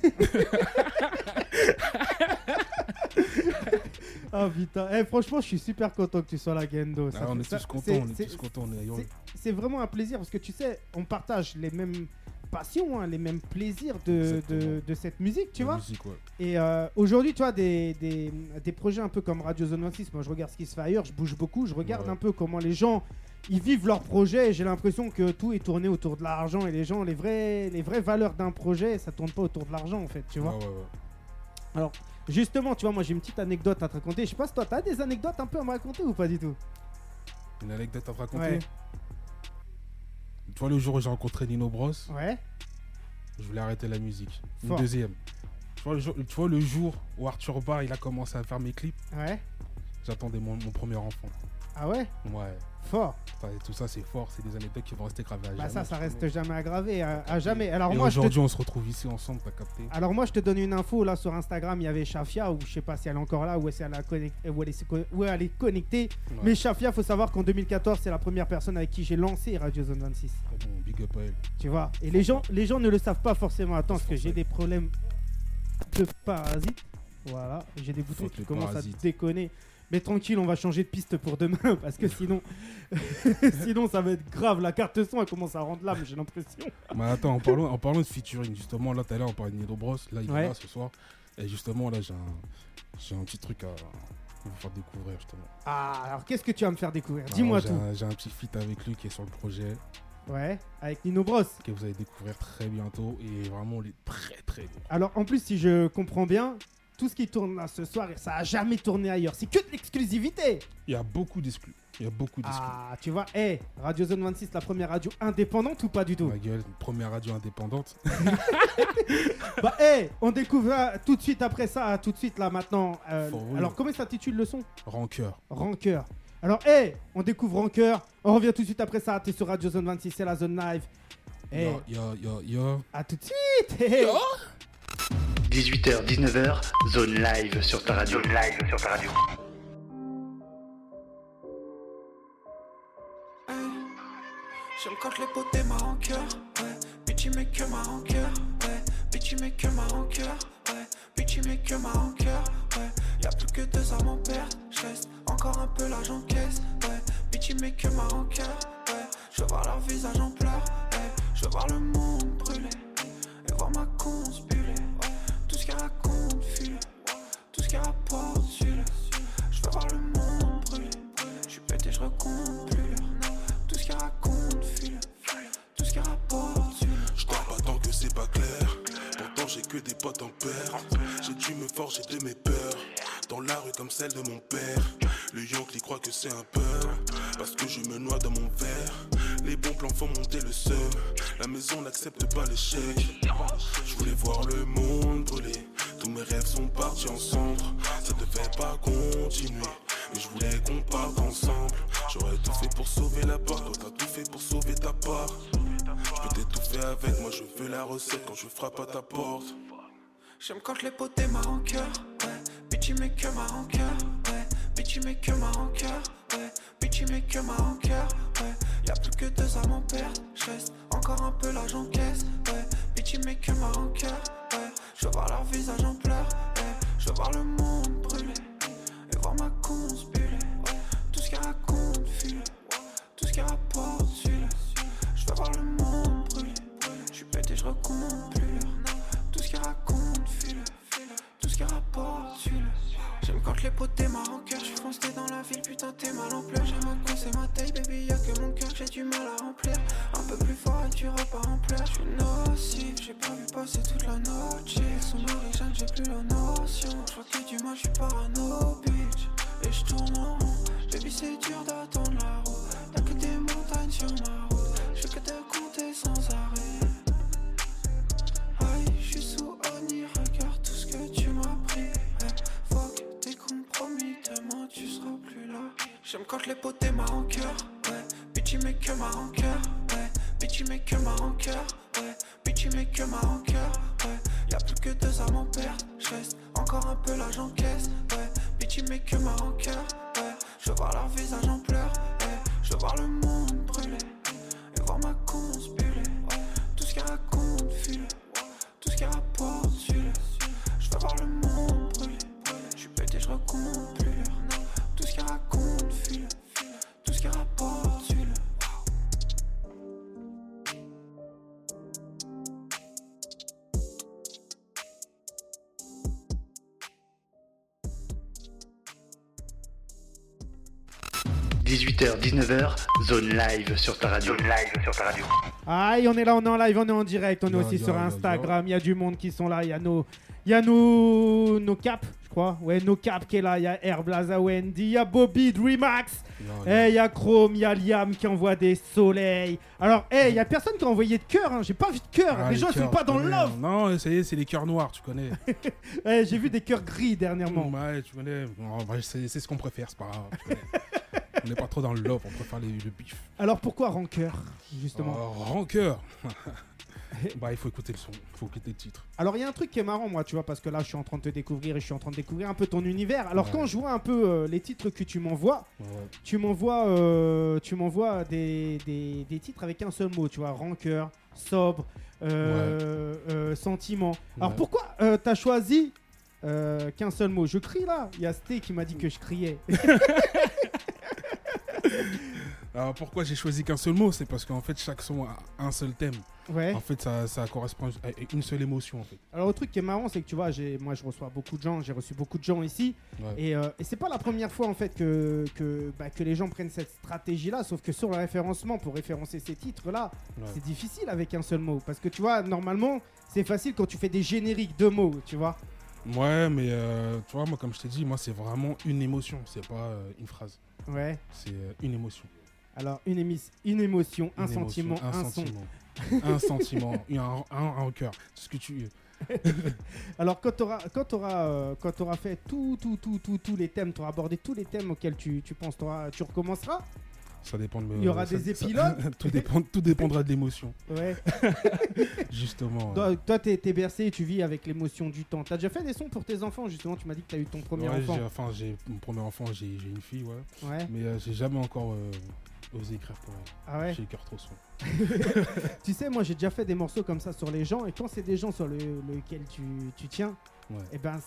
Ah putain, Eh, franchement, je suis super content que tu sois là, Gendo. Ça Ah, on est ça- tous contents, c'est- on est tous contents, on est heureux. c'est- C'est vraiment un plaisir parce que tu sais, on partage les mêmes passions, hein, les mêmes plaisirs de, de, cette musique, tu La vois. musique, ouais. Et euh, aujourd'hui, tu vois, des, des, des projets un peu comme Radio Zone 26, moi je regarde ce qui se fait ailleurs, je bouge beaucoup, je regarde Ouais. un peu comment les gens ils vivent leur projet et j'ai l'impression que tout est tourné autour de l'argent et les gens, les, vrais, les vraies valeurs d'un projet, ça tourne pas autour de l'argent en fait, tu vois. Ouais. Alors, justement, tu vois, moi j'ai une petite anecdote à te raconter. Je sais pas si toi, t'as des anecdotes un peu à me raconter ou pas du tout Une anecdote à te raconter. Ouais. Tu vois, le jour où j'ai rencontré Nino Bros, Ouais. je voulais arrêter la musique. Une deuxième. Tu vois, le jour, tu vois, le jour où Arthur Barr il a commencé à faire mes clips, Ouais. j'attendais mon, mon premier enfant. Ah ouais? Ouais. Fort. Tout ça, c'est fort. C'est des anecdotes qui vont rester gravées à Bah jamais. ça, ça reste jamais aggravé, à, à jamais. Alors Et moi, te aujourd'hui, on se retrouve ici ensemble, t'as capté Alors moi je te donne une info là sur Instagram il y avait Shafia ou je sais pas si elle est encore là ou si elle, a connect- où elle, est, elle est connectée Ouais. mais Shafia faut savoir qu'en 2014 c'est la première personne avec qui j'ai lancé Radio Zone 26 Très bon, big up à elle. tu vois? Et les gens les gens ne le savent pas forcément attends parce que j'ai des problèmes de parasites voilà j'ai des boutons qui commencent parasites. à déconner mais tranquille on va changer de piste pour demain parce que sinon sinon ça va être grave la carte son elle commence à rendre l'âme j'ai l'impression Mais attends, en parlant, en parlant de featuring, justement, là, tout à l'heure, on parlait de Nino Bros. Là, il Ouais. est là ce soir. Et justement, là, j'ai un, j'ai un petit truc à vous faire découvrir, justement. ah alors qu'est-ce que tu vas me faire découvrir? Dis-moi tout un- J'ai un petit feat avec lui qui est sur le projet, ouais avec Nino Bros que vous allez découvrir très bientôt. Et vraiment, il est très, très lourd. Alors en plus, si je comprends bien, tout ce qui tourne là ce soir, ça a jamais tourné ailleurs. C'est que de l'exclusivité. Il y a beaucoup d'exclus. Il y a beaucoup d'exclus. Ah, tu vois, hé, Radio Zone 26, la première radio indépendante ou pas du tout? Ma gueule, première radio indépendante. Bah, hé, on découvrira tout de suite après ça, tout de suite là maintenant. euh, alors, comment s'intitule le son? Rancœur. Rancœur. Alors, hé, on découvre Rancœur. On revient tout de suite après ça. T'es sur Radio Zone 26, c'est la zone live. Hé, Yo, yo, yo, yo. à tout de suite. hé. 18h, 19h, zone live sur ta radio. Zone live sur ta radio. J'aime quand les potes ma rancœur, ouais. Bitch, il met que ma rancœur, ouais. Bitch, il met que ma rancœur, ouais. Bitch, il met que ma rancœur, ouais. Y'a plus que deux à mon père, j'reste encore un peu l'argent caisse, ouais. Bitch, il met que ma rancœur, ouais. Je veux voir leur visage en pleurs, ouais. Je veux voir le monde brûler, et voir ma conce clair. Pourtant j'ai que des potes en perte. J'ai dû me forger de mes peurs. Dans la rue comme celle de mon père. Le Yankee croit que c'est un peur. Parce que je me noie dans mon verre. Les bons plans font monter le seum. La maison n'accepte pas l'échec. Je voulais voir le monde quand je frappe à ta porte. J'aime quand les potes ma rancœur, ouais. Bitch, il que ma rancœur, ouais. Bitch, il met que ma rancœur, ouais. Bitch, il met que ma rancœur, ouais. Y'a plus que deux à mon père, j'reste encore un peu l'argent caisse, ouais. Bitch, il met que ma rancœur, ouais. Je veux voir leur visage en pleurs, ouais. Je veux voir le monde brûler, et voir ma conce je. Tout ce qu'elle raconte, file, tout ce qu'elle rapporte, suis-le. J'aime quand les potes ma rancœur, je suis foncé dans la ville, putain t'es mal en pleurs. casser ma taille, baby, y'a que mon cœur j'ai du mal à remplir. Un peu plus fort et tu repars en pleurs. Je suis nocif, j'ai pas vu passer toute la noche. Son origine, j'ai plus la notion. Je vois que du mal, je suis parano, bitch. Et je tourne en rond. Baby, c'est dur d'attendre la roue. Y'a que des montagnes sur ma route. J'aime quand les potes ma rancœur, ouais. Bitch, il met que ma rancœur, ouais. Bitch, il met que ma rancœur, ouais. Bitch, il met que ma rancœur, ouais. Y'a plus que deux âmes en perte, j'reste encore un peu là, j'encaisse, ouais. Bitch, il met que ma rancœur, ouais. Je veux voir leur visage en pleurs, ouais. Je veux voir le monde brûler, et voir ma conce buller. Tout ce qu'ils racontent, file, tout ce qu'ils rapportent, suis-le. Je veux voir le monde 18h, 19h, zone live sur ta radio. Zone live sur ta radio. Aïe, on est là, on est en live, on est en direct, on est aussi sur Instagram. Il y a du monde qui sont là. Il y a nos, il y a nos, nos caps, je crois. Ouais, nos caps qui est là. Il y a Airblaza Wendy, il y a Bobby Dreamax. Eh, il y a Chrome, il y a Liam qui envoie des soleils. Alors, eh, il y a personne qui a envoyé de cœur. Hein. J'ai pas vu de cœur. Ah, les gens, ils sont pas dans le love. Non, ça y est, c'est les cœurs noirs, tu connais. Eh, J'ai vu des cœurs gris dernièrement. Ouais, tu connais. Bah, c'est ce qu'on préfère, c'est pas grave. on n'est pas trop dans le love, on préfère les- le bif. Alors, pourquoi rancœur, justement Oh, rancœur. bah, il faut écouter le son, il faut écouter le titre. Alors il y a un truc qui est marrant moi tu vois parce que là je suis en train de te découvrir et je suis en train de découvrir un peu ton univers. Alors Ouais. quand je vois un peu euh, les titres que tu m'envoies, Ouais. tu m'envoies euh, tu m'envoies des, des, des titres avec un seul mot, tu vois, rancœur, sobre, euh, sentiment. Alors pourquoi t'as choisi euh, qu'un seul mot? Je crie là. Il y a Sté qui m'a dit que je criais. Alors pourquoi j'ai choisi qu'un seul mot? C'est parce qu'en fait chaque son a un seul thème. ouais. En fait ça, ça correspond à une seule émotion en fait. Alors le truc qui est marrant c'est que tu vois, moi je reçois beaucoup de gens, j'ai reçu beaucoup de gens ici. Ouais. Et, euh, et c'est pas la première fois en fait que, que, bah, que les gens prennent cette stratégie là, sauf que sur le référencement pour référencer ces titres là, Ouais. c'est difficile avec un seul mot. Parce que tu vois, normalement c'est facile quand tu fais des génériques de mots, tu vois. Ouais, mais euh, tu vois, moi comme je t'ai dit, moi c'est vraiment une émotion, c'est pas euh, une phrase. Ouais. C'est euh, une émotion. Alors une, émis- une émotion, un sentiment, un, un son. sentiment. un sentiment, un, un, un cœur. Ce que tu. Alors quand tu auras, quand auras, euh, quand auras fait tout, tout, tout, tout, tous les thèmes, tu auras abordé tous les thèmes auxquels tu, tu penses, tu recommenceras? Ça dépend de. Il y aura ça- des ça- épilogues? Tout, dépend, tout dépendra de l'émotion, Ouais. justement. Toi, toi, t'es bercé et tu vis avec l'émotion du temps. T'as déjà fait des sons pour tes enfants, justement? Tu m'as dit que t'as eu ton premier Ouais, enfant. Enfin, j'ai mon premier enfant, j'ai j'ai une fille, ouais. Ouais. Mais euh, j'ai jamais encore euh, osé écrire pour elle. Ah ouais. J'ai le cœur trop sombre. Tu sais, moi, j'ai déjà fait des morceaux comme ça sur les gens. Et quand c'est des gens sur le, lesquels tu, tu tiens, Ouais. et ben,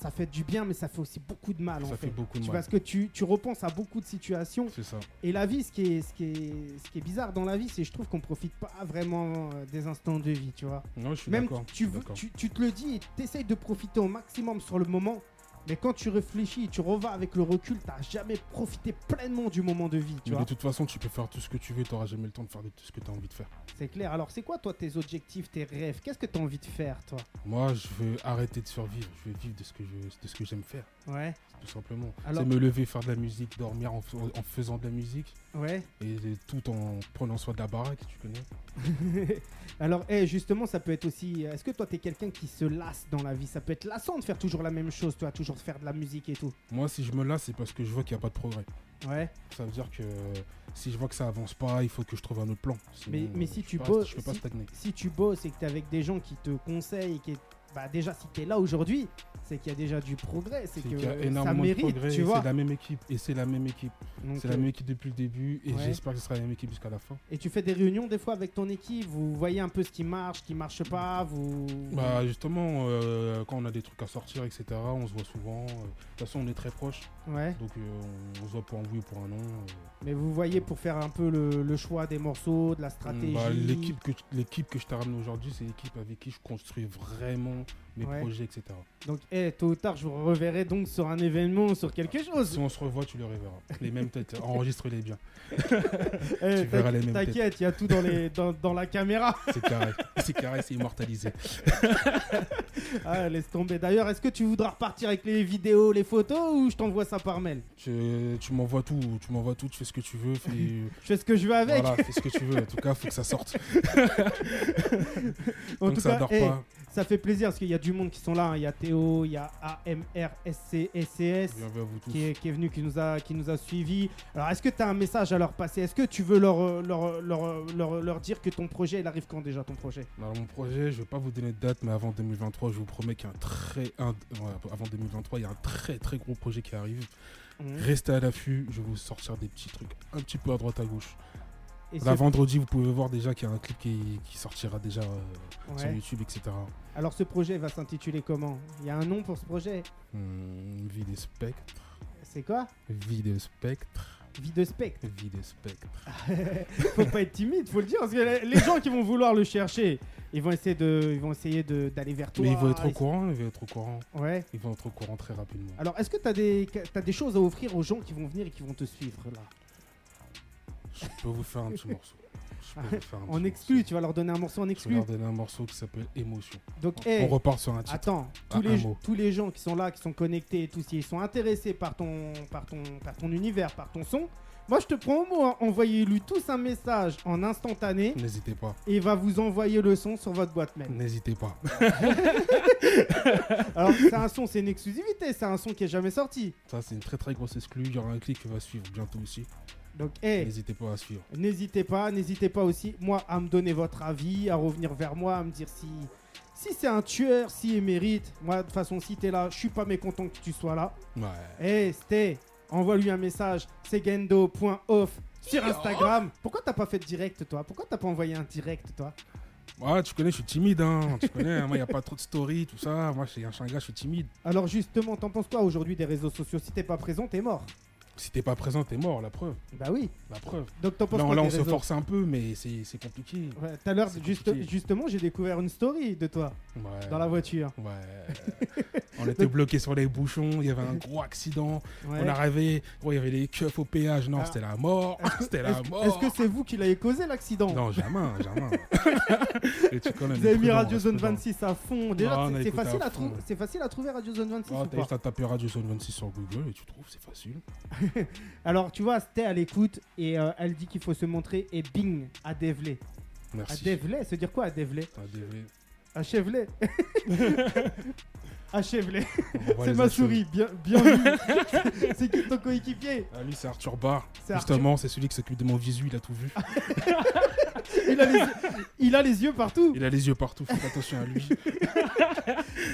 ça fait du bien, mais ça fait aussi beaucoup de mal, en Ça fait. fait beaucoup de Tu- mal. Parce que tu, tu repenses à beaucoup de situations. C'est ça. Et la vie, ce qui est, ce qui est, ce qui est bizarre dans la vie, c'est je trouve qu'on profite pas vraiment euh, des instants de vie, tu vois. Non, je suis Même tu, je suis tu, tu te le dis et t'essayes de profiter au maximum sur le moment. Mais quand tu réfléchis et tu revas avec le recul, t'as jamais profité pleinement du moment de vie, tu Mais vois. de toute façon, tu peux faire tout ce que tu veux, t'auras jamais le temps de faire tout ce que tu as envie de faire. C'est clair. Alors, c'est quoi, toi, tes objectifs, tes rêves? Qu'est-ce que t'as envie de faire, toi? Moi, je veux arrêter de survivre. Je veux vivre de ce que je, de ce que j'aime faire, Ouais, tout simplement. Alors- C'est me lever, faire de la musique, dormir en, fais- en faisant de la musique ouais. et tout en prenant soin de la baraque, tu connais. Alors, eh, justement, ça peut être aussi. Est-ce que toi, t'es quelqu'un qui se lasse dans la vie? Ça peut être lassant de faire toujours la même chose, toi, toujours faire de la musique et tout. Moi, si je me lasse, c'est parce que je vois qu'il n'y a pas de progrès. Ouais. Ça veut dire que si je vois que ça avance pas, il faut que je trouve un autre plan. Sinon, Mais- mais si tu bosses- je peux pas si-. Si tu bosses et que t'es avec des gens qui te conseillent qui. Bah, déjà, si t'es là aujourd'hui, c'est qu'il y a déjà du progrès. C'est que qu'il y a ça énormément de mérite, progrès. tu vois. C'est la même équipe. Et c'est la même équipe. C'est la euh, même équipe depuis le début. Et ouais. j'espère que ce sera la même équipe jusqu'à la fin. Et tu fais des réunions des fois avec ton équipe, vous voyez un peu ce qui marche, ce qui marche pas, vous... Bah justement, euh, quand on a des trucs à sortir, etc., on se voit souvent. euh, De toute façon, on est très proches. Ouais, Donc euh, on, on se voit pour un oui ou pour un non. mais vous voyez pour faire un peu le, le choix des morceaux, de la stratégie. Bah, l'équipe que l'équipe que je t'ai ramené aujourd'hui, c'est l'équipe avec qui je construis vraiment mes Ouais. projets, etc. Donc, eh, tôt ou tard, je vous reverrai donc sur un événement, sur quelque chose. Si on se revoit, tu le reverras. Les mêmes têtes, enregistre-les bien. Eh, tu verras les mêmes T'inquiète, il y a tout dans, les, dans, dans la caméra. C'est carré, c'est carré, c'est immortalisé. Ah, laisse tomber. D'ailleurs, est-ce que tu voudras repartir avec les vidéos, les photos ou je t'envoie ça par mail? Tu, tu m'envoies tout, tu m'envoies tout, tu fais ce que tu veux, fais, Je fais ce que je veux avec. voilà, fais ce que tu veux. En tout cas, faut que ça sorte. en Donc tout ça cas, dort eh, pas. Ça fait plaisir parce qu'il y a du monde qui sont là. hein. Il y a Théo, il y a AMR, SC, SCS. Bienvenue à vous tous. Qui est, qui est venu, qui nous a, qui nous a suivis. Alors, est-ce que tu as un message à leur passer? Est-ce que tu veux leur, euh, leur, leur, leur, leur dire que ton projet, il arrive quand déjà ton projet? Alors, mon projet, je vais pas vous donner de date, mais avant 2023, je vous promets qu'il y a un très, un- ouais, avant 2023, il y a un très très gros projet qui arrive. Mhm. Restez à l'affût, je vais vous sortir des petits trucs un petit peu à droite à gauche. Et Là, ce- vendredi, vous pouvez voir déjà qu'il y a un clip qui, qui sortira déjà euh, sur. YouTube, etc. Alors, ce projet va s'intituler comment? Il y a un nom pour ce projet? Hmm, vie de spectre, C'est quoi? Vie de spectre, Vie de spectre. vie de spectre. faut pas être timide, faut le dire, parce que les- gens qui vont vouloir le chercher, ils vont essayer de, ils vont essayer d'aller vers toi. Mais ils vont être au courant, ils vont être au courant. Ouais. Ils vont être au courant très rapidement. Alors, est-ce que tu as des, t'as des choses à offrir aux gens qui vont venir et qui vont te suivre là? Je peux vous faire un petit morceau. Je peux vous faire un En exclu, morceau. tu vas leur donner un morceau en Je vais exclu. leur donner un morceau qui s'appelle Émotion. Donc, On hey, repart sur un titre. attends, tous, les, mot. tous les gens qui sont là, qui sont connectés et tout, s'ils sont intéressés par ton, par, ton, par ton univers, par ton son, moi je te prends au mot, hein. envoyez-lui tous un message en instantané N'hésitez pas. et il va vous envoyer le son sur votre boîte mail. N'hésitez pas. Alors, c'est un son, c'est une exclusivité, c'est un son qui est jamais sorti. Ça, c'est une très très grosse exclue. Il y aura un clip qui va suivre bientôt aussi. Donc, hey, N'hésitez pas à suivre. N'hésitez pas, n'hésitez pas aussi, moi, à me donner votre avis, à revenir vers moi, à me dire si, si c'est un tueur, s'il mérite. Moi, de toute façon, si t'es là, je suis pas mécontent que tu sois là. Ouais. Hey, Sté, envoie-lui un message, segendo.off sur Instagram. Pourquoi t'as pas fait de direct, toi? Pourquoi t'as pas envoyé un direct, toi? Ouais, tu connais, je suis timide. Hein. tu connais, hein. moi, il n'y a pas trop de story, tout ça. Moi, je suis un gars, je suis timide. Alors, justement, t'en penses quoi aujourd'hui des réseaux sociaux? Si t'es pas présent, t'es mort. Si t'es pas présent, t'es mort, la preuve. Bah oui. La preuve. Donc, t'en penses Là, quoi là, des on se réseaux force un peu, mais c'est c'est compliqué. Ouais, Tout à l'heure, C'est juste- compliqué. justement, j'ai découvert une story de toi Ouais. dans la voiture. Ouais. on était bloqués sur les bouchons, il y avait un gros accident. Ouais. On arrivait, il y avait les keufs au péage. Non, Ah. c'était la mort. C'était la Est-ce mort. est-ce que c'est vous qui l'avez causé l'accident? Non, jamais, jamais. Et tu connais, Vous est avez mis prudent, Radio on Zone prudent. 26 à fond. Déjà, c'est- a c'est écouté facile, à à fond. trou- c'est facile à trouver Radio Zone 26 Ah, ou t'as pas? juste à taper Radio Zone 26 sur Google et tu trouves, c'est facile. Alors, tu vois, c'était à l'écoute et euh, elle dit qu'il faut se montrer et bing, à Devlé. À Merci. Devlé, se dire quoi à Devlé À Chevlet. à on va C'est ma souris, bien, bien vu. c'est qui ton coéquipier? Ah, lui, c'est Arthur Barr. Justement, c'est celui qui s'occupe de mon visu, il a tout vu. Il a, les, il a les yeux partout. Il a les yeux partout, faites attention à lui.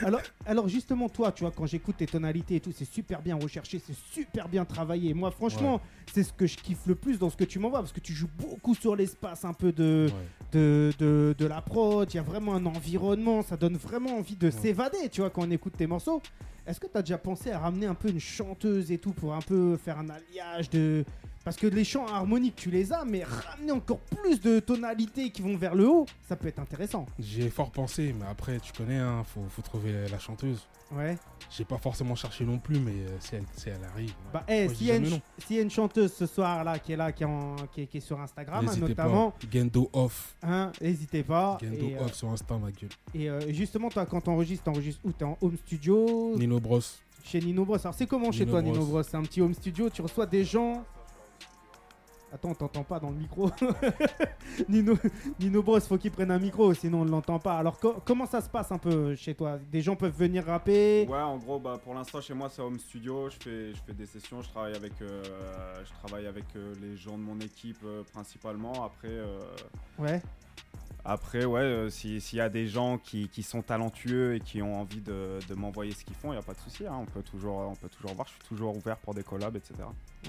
Alors, alors justement, toi, tu vois, quand j'écoute tes tonalités et tout, c'est super bien recherché, c'est super bien travaillé. Moi, franchement, c'est ce que je kiffe le plus dans ce que tu m'envoies, parce que tu joues beaucoup sur l'espace un peu de, Ouais. de, de, de la prod, il y a vraiment un environnement, ça donne vraiment envie de Ouais. s'évader, tu vois, quand on écoute tes morceaux. Est-ce que tu as déjà pensé à ramener un peu une chanteuse et tout pour un peu faire un alliage de... Parce que les chants harmoniques, tu les as, mais ramener encore plus de tonalités qui vont vers le haut, ça peut être intéressant. J'y ai fort pensé, mais après, tu connais, hein, faut, faut trouver la chanteuse. Ouais. J'ai pas forcément cherché non plus, mais euh, si, elle, si elle arrive. ouais. Bah, eh, Moi, je s'il y, s'il y a une chanteuse ce soir là qui est là, qui est, en- qui est- qui est sur Instagram, hein, notamment, pas. Gendo off. hein, n'hésitez pas. Gendo Et, euh, off sur Insta, ma gueule. et, euh, justement, toi, quand t'enregistres, t'enregistres où? T'es en home studio? Nino Bros. Chez Nino Bros. Alors, c'est comment chez toi, Bros. Nino Bros? C'est un petit home studio, tu reçois des gens. Attends, on t'entend pas dans le micro. Nino, Nino Bros, faut qu'il prenne un micro, sinon on ne l'entend pas. Alors, co- comment ça se passe un peu chez toi? Des gens peuvent venir rapper? Ouais, en gros, bah, pour l'instant, chez moi, c'est home studio. Je fais, je fais des sessions. Je travaille avec, euh, je travaille avec euh, les gens de mon équipe euh, principalement. Après, euh, Ouais. Après ouais, euh, si- s'il y a des gens qui, qui sont talentueux et qui ont envie de, de m'envoyer ce qu'ils font, il n'y a pas de souci. hein. On, peut toujours, on peut toujours voir. Je suis toujours ouvert pour des collabs, etc.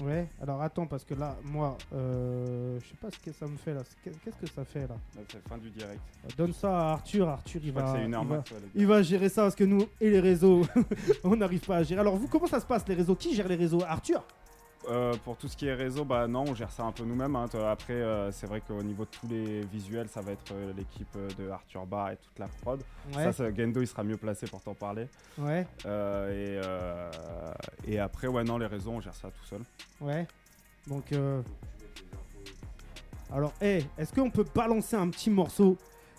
Ouais. Alors, attends, parce que là, moi, euh, je sais pas ce que ça me fait là. Qu'est- Qu'est-ce que ça fait là? C'est la fin du direct. Donne ça à Arthur. Arthur, il va, il, va, il va gérer ça parce que nous et les réseaux, on n'arrive pas à gérer. Alors vous, comment ça se passe les réseaux? Qui gère les réseaux? Arthur? Euh, pour tout ce qui est réseau, bah non, on gère ça un peu nous-mêmes. hein. Toi, Après, euh, c'est vrai qu'au niveau de tous les visuels, ça va être euh, l'équipe euh, de Arthur Bar et toute la prod. Ouais, Ça, ça, Gendo, il sera mieux placé pour t'en parler. ouais, Euh, et, euh, et après, ouais, non, les réseaux, on gère ça tout seul. ouais. Donc, euh, alors, hey, est-ce qu'on peut balancer un petit morceau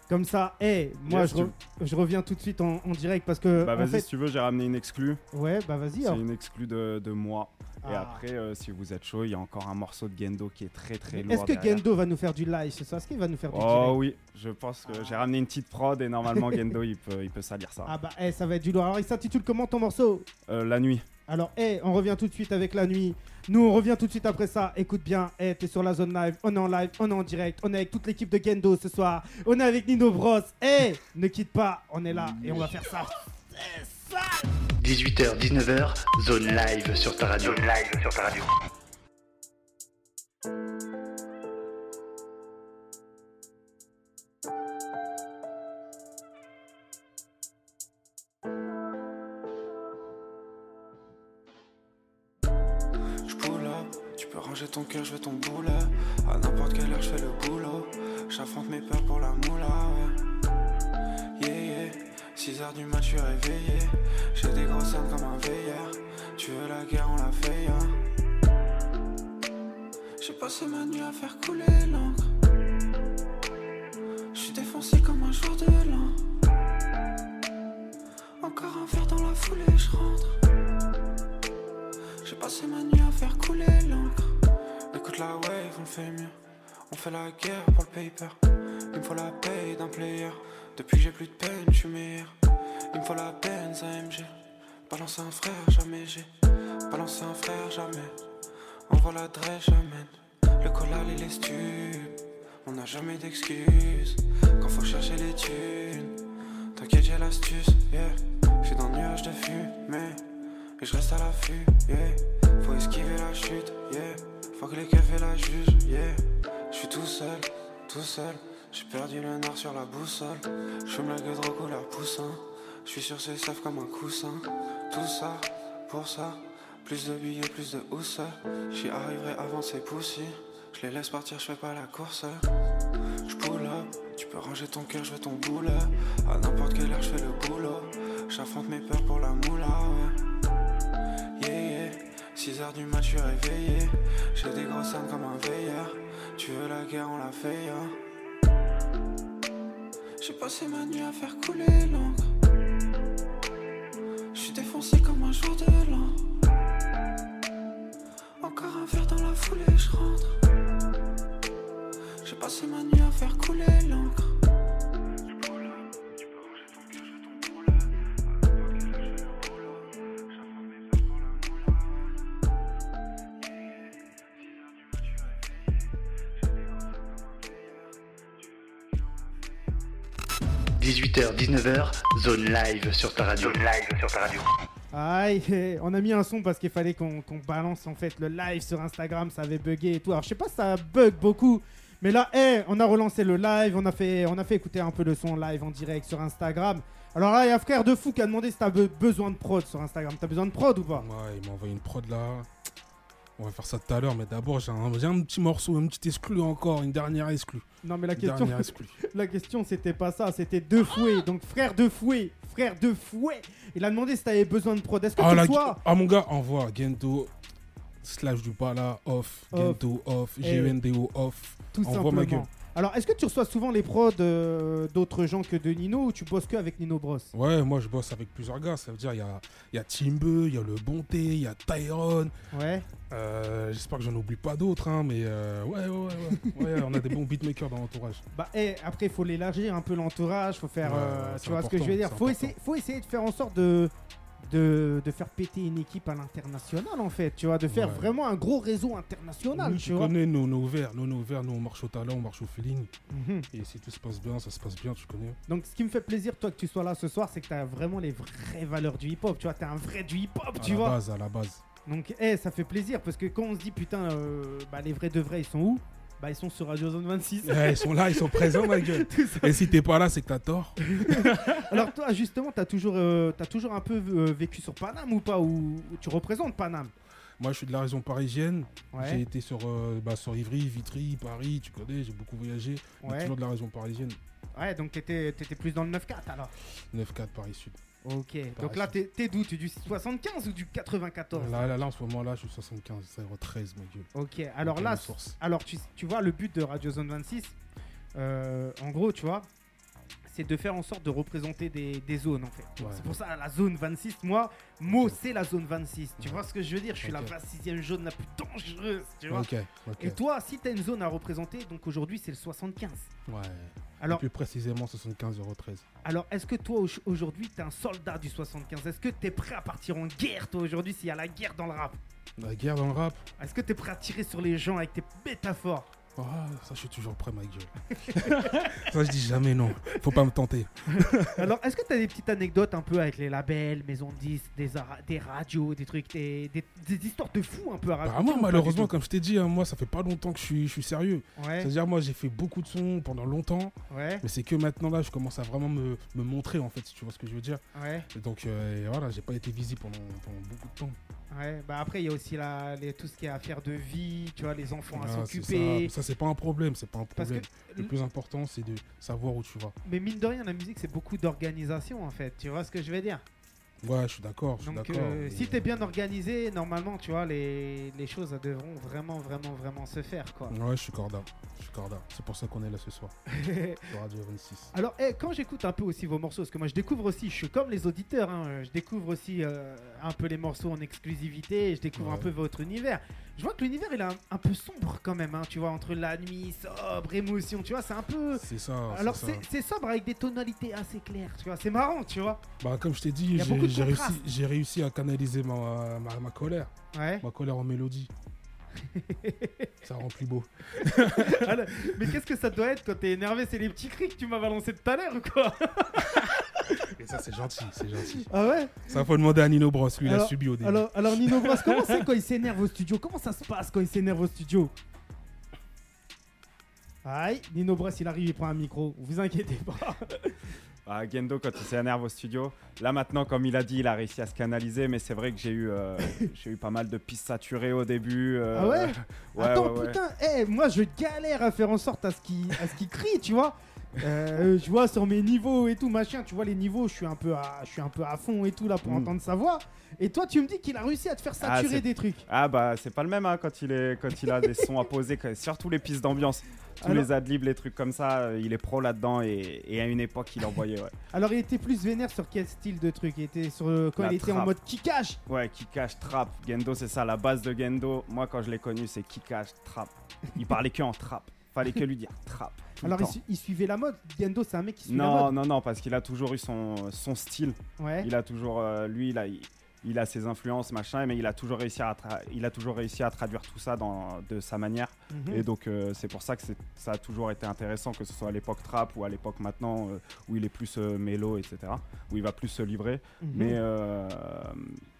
comme ça Hey, moi, Yes, je, re- je reviens tout de suite en, en direct parce que, bah vas-y, fait, si tu veux, j'ai ramené une exclue. ouais, bah vas-y. C'est une exclue de, de moi. Et Ah. après, euh, si vous êtes chaud, il y a encore un morceau de Gendo qui est très très lourd. Est-ce que derrière. Gendo va nous faire du live ce soir? Est-ce qu'il va nous faire du Oh direct? oui, je pense que j'ai ramené une petite prod et normalement Gendo il peut, il peut salir ça. Ah bah, hey, ça va être du lourd. Alors, il s'intitule comment ton morceau? Euh, la nuit. Alors, hey, on revient tout de suite avec la nuit. Nous, on revient tout de suite après ça. Écoute bien, hey, t'es sur la zone live, on est en live, on est en direct, on est avec toute l'équipe de Gendo ce soir. On est avec Nino Bros. Hey, ne quitte pas, on est là et on va faire ça. 18h, 19h, zone live sur ta radio. Zone live sur ta radio. Je veux ton boulet. À n'importe quelle heure, je fais le boulot. J'affronte mes peurs pour la moula. Yeah, yeah. 6 heures du match, je suis réveillé. J'ai des grosses cernes comme un veilleur. Tu veux la guerre, on la fait, hein. J'ai passé ma nuit à faire couler l'encre. On fait la guerre pour le paper. Il me faut la paye d'un player. Depuis j'ai plus de peine, je suis meilleur. Il me faut la peine, ça MG. Balance un frère, jamais j'ai. Balance un frère, jamais. Envoie la dresse, j'amène. Le collal et les stupes. On n'a jamais d'excuses. Quand faut chercher les thunes. T'inquiète, j'ai l'astuce, yeah. J'suis dans le nuage de fumée. Et je reste à l'affût, yeah. Faut esquiver la chute, yeah. Faut que les keufs la juge, yeah. Je suis tout seul, tout seul. J'ai perdu le nord sur la boussole. J'fume la gueule de couleur poussin. Je suis sur ces saves comme un coussin. Tout ça, pour ça. Plus de billets, plus de housse. J'y arriverai avant ces poussis. Je les laisse partir, je fais pas la course. Je tu peux ranger ton cœur, je ton boulet. À n'importe quelle heure, je fais le boulot. J'affronte mes peurs pour la moula, ouais. Yeah, yeah. 6 heures du match, je suis réveillé. J'ai des grosses cernes comme un veilleur. Tu veux la guerre, on la fait, hein. J'ai passé ma nuit à faire couler l'encre. Je suis défoncé comme un jour de l'an. Encore un verre dans la foulée, je rentre. J'ai passé ma nuit à faire couler l'encre. H 19h, zone live sur ta radio. Zone live sur ta radio. Aïe, eh, on a mis un son parce qu'il fallait qu'on balance en fait le live sur Instagram, ça avait bugué et tout. Alors je sais pas si ça bug beaucoup, mais là, eh, on a relancé le live, on a fait, on a fait écouter un peu le son live en direct sur Instagram. Alors là, il y a frère de fou qui a demandé si t'as be- besoin de prod sur Instagram. T'as besoin de prod ou pas? Ouais, il m'a envoyé une prod là. On va faire ça tout à l'heure, mais d'abord j'ai un, petit morceau, un petit exclu encore, une dernière exclue. Non mais la Une question, la question c'était pas ça, c'était deux fouets. Donc frère de fouet, frère de fouet. Il a demandé si t'avais besoin de prod. Est-ce que Ah, tu la- reçois ah, mon gars, envoie Gendo slash du là off, Off. Gendo off, Eh. GNDO off. tout envoie ma gueule. Alors est-ce que tu reçois souvent les prods euh, d'autres gens que de Nino ou tu bosses que avec Nino Bros? Ouais, moi je bosse avec plusieurs gars, ça veut dire il y a, y a Timbe, il y a le Bonté, il y a Tyrone. Ouais. Euh, J'espère que j'en oublie pas d'autres, hein, mais euh, ouais, ouais, ouais, ouais, on a des bons beatmakers dans l'entourage. Bah, eh, après, il faut l'élargir un peu l'entourage, faut faire. Ouais, euh, tu vois ce que je veux dire? faut essayer, faut essayer de faire en sorte de, de, de faire péter une équipe à l'international, en fait, tu vois, de faire Ouais. vraiment un gros réseau international, nous, tu tu vois. connais nos, nos verts, nos, nos verts, nous on marche au talent, on marche au feeling. Mhm. Et si tout se passe bien, ça se passe bien, tu connais. Donc, ce qui me fait plaisir, toi, que tu sois là ce soir, c'est que tu as vraiment les vraies valeurs du hip-hop, tu vois, tu un vrai du hip-hop, À tu la vois. base, à la base. Donc, eh, ça fait plaisir parce que quand on se dit, putain, euh, bah, les vrais de vrais, ils sont où? Bah, ils sont sur Radio Zone 26. Ouais, ils sont là, ils sont présents, ma gueule. Et si t'es pas là, c'est que t'as tort. Alors toi, justement, t'as toujours, euh, toujours un peu euh, vécu sur Paname ou pas? Ou tu représentes Paname? Moi, je suis de la région parisienne. J'ai été sur, euh, bah, sur Ivry, Vitry, Paris, tu connais, j'ai beaucoup voyagé. mais Ouais. toujours de la région parisienne. Ouais, donc t'étais étais plus dans le 9-4 alors. 9-4 Paris Sud. Ok. Donc là, t'es t'es d'où? T'es du 75 ou du 94 Là, là, là, en ce moment-là, je suis 75, 013, ma gueule. Ok. Alors là, alors tu, tu vois, le but de Radio Zone 26, euh, en gros, tu vois, c'est de faire en sorte de représenter des, des zones en fait. Ouais. C'est pour ça la zone 26, moi, Mo, c'est la zone 26. Tu Ouais. vois ce que je veux dire? Je suis la Ok. 26e zone la plus dangereuse, tu vois? Et toi, si t'as une zone à représenter, donc aujourd'hui c'est le 75. Ouais. Alors, Plus précisément 75 013. alors est-ce que toi au- aujourd'hui t'es un soldat du 75 Est-ce que t'es prêt à partir en guerre toi aujourd'hui s'il y a la guerre dans le rap? La guerre dans le rap, Est-ce que t'es prêt à tirer sur les gens avec tes métaphores? Ah, ça, je suis toujours prêt, ma gueule. ça, je dis jamais non. Faut pas me tenter. Alors, est-ce que tu as des petites anecdotes un peu avec les labels, maisons de disques, des, ara- des radios, des trucs, des, des- des histoires de fous un peu à raconter Bah, moi, malheureusement, comme je t'ai dit, hein, moi, ça fait pas longtemps que je suis, je suis sérieux. Ouais, C'est-à-dire, moi, j'ai fait beaucoup de sons pendant longtemps, ouais, mais c'est que maintenant, là, je commence à vraiment me, me montrer, en fait, si tu vois ce que je veux dire. ouais, Et donc, euh, voilà, j'ai pas été visible pendant, pendant beaucoup de temps. Ouais. Bah après, il y a aussi la, les- tout ce qui est affaire de vie, tu vois, les enfants à Ah, s'occuper. Ça, ça c'est pas un problème, c'est pas un Parce que, problème. Le plus important, c'est de savoir où tu vas. mais mine de rien, la musique, c'est beaucoup d'organisation en fait. Tu vois ce que je veux dire? Ouais, je suis d'accord, Donc, euh, si t'es bien organisé, normalement, tu vois, les, les choses elles devront vraiment, vraiment, vraiment se faire, quoi. Ouais, je suis corda. Je suis corda. C'est pour ça qu'on est là ce soir, sur Radio 26. Alors, eh, quand j'écoute un peu aussi vos morceaux, parce que moi je découvre aussi, je suis comme les auditeurs, hein, je découvre aussi euh, un peu les morceaux en exclusivité, je découvre un peu votre univers. Je vois que l'univers il est un, un peu sombre quand même, hein, tu vois, entre la nuit, sobre, émotion, tu vois, c'est un peu. C'est ça. Alors c'est ça. c'est c'est sobre avec des tonalités assez claires, tu vois, c'est marrant, tu vois. Bah, comme je t'ai dit, j'ai réussi, à canaliser ma, ma, ma colère. Ouais. Ma colère en mélodie. ça rend plus beau. Alors, mais qu'est-ce que ça doit être quand t'es énervé? C'est les petits cris que tu m'as balancé tout à l'heure ou quoi? ça, c'est gentil, c'est gentil. Ah ouais Ça, faut demander à Nino Bros. Lui, il a Alors- subi au début. alors, alors Nino Bros, comment c'est quand il s'énerve au studio? Comment ça se passe quand il s'énerve au studio? Aïe, Nino Bros, il arrive, il prend un micro. Vous inquiétez pas. Ah, Gendo, quand il s'énerve au studio, là maintenant, comme il a dit, il a réussi à se canaliser, mais c'est vrai que j'ai eu, euh, j'ai eu pas mal de pistes saturées au début. euh, Ah ouais? Ouais, Attends, ouais, ouais. putain, eh, moi je galère à faire en sorte à ce qu'il à ce qu'il crie, tu vois? Euh, je vois sur mes niveaux et tout machin, tu vois les niveaux, je suis un peu à, je suis un peu à fond et tout là pour Mm. entendre sa voix. Et toi tu me dis qu'il a réussi à te faire Ah, saturer des trucs. Ah bah c'est pas le même hein, quand il est quand il a des sons à poser, surtout les pistes d'ambiance, tous Alors- les adlibs, les trucs comme ça, euh, il est pro là-dedans et, et à une époque il envoyait ouais. Alors il était plus vénère sur quel style de truc? Il était sur euh, quand La il était en mode kickage. Ouais, qui cache trap. Gendo c'est ça, la base de Gendo. Moi quand je l'ai connu c'est qui cache trap. Il parlait que en trap. Fallait que lui dire trap. Tout Alors il, temps. su- il suivait la mode. Gendo c'est un mec qui suit la Non mode. non non parce qu'il a toujours eu son son style. Ouais. Il a toujours euh, lui il a il, il a ses influences machin mais il a toujours réussi à il a toujours réussi à traduire tout ça dans de sa manière. Mhm. Et donc euh, c'est pour ça que ça a toujours été intéressant, que ce soit à l'époque trap ou à l'époque maintenant euh, où il est plus mélo, etc. Où il va plus se livrer. Mhm. Mais,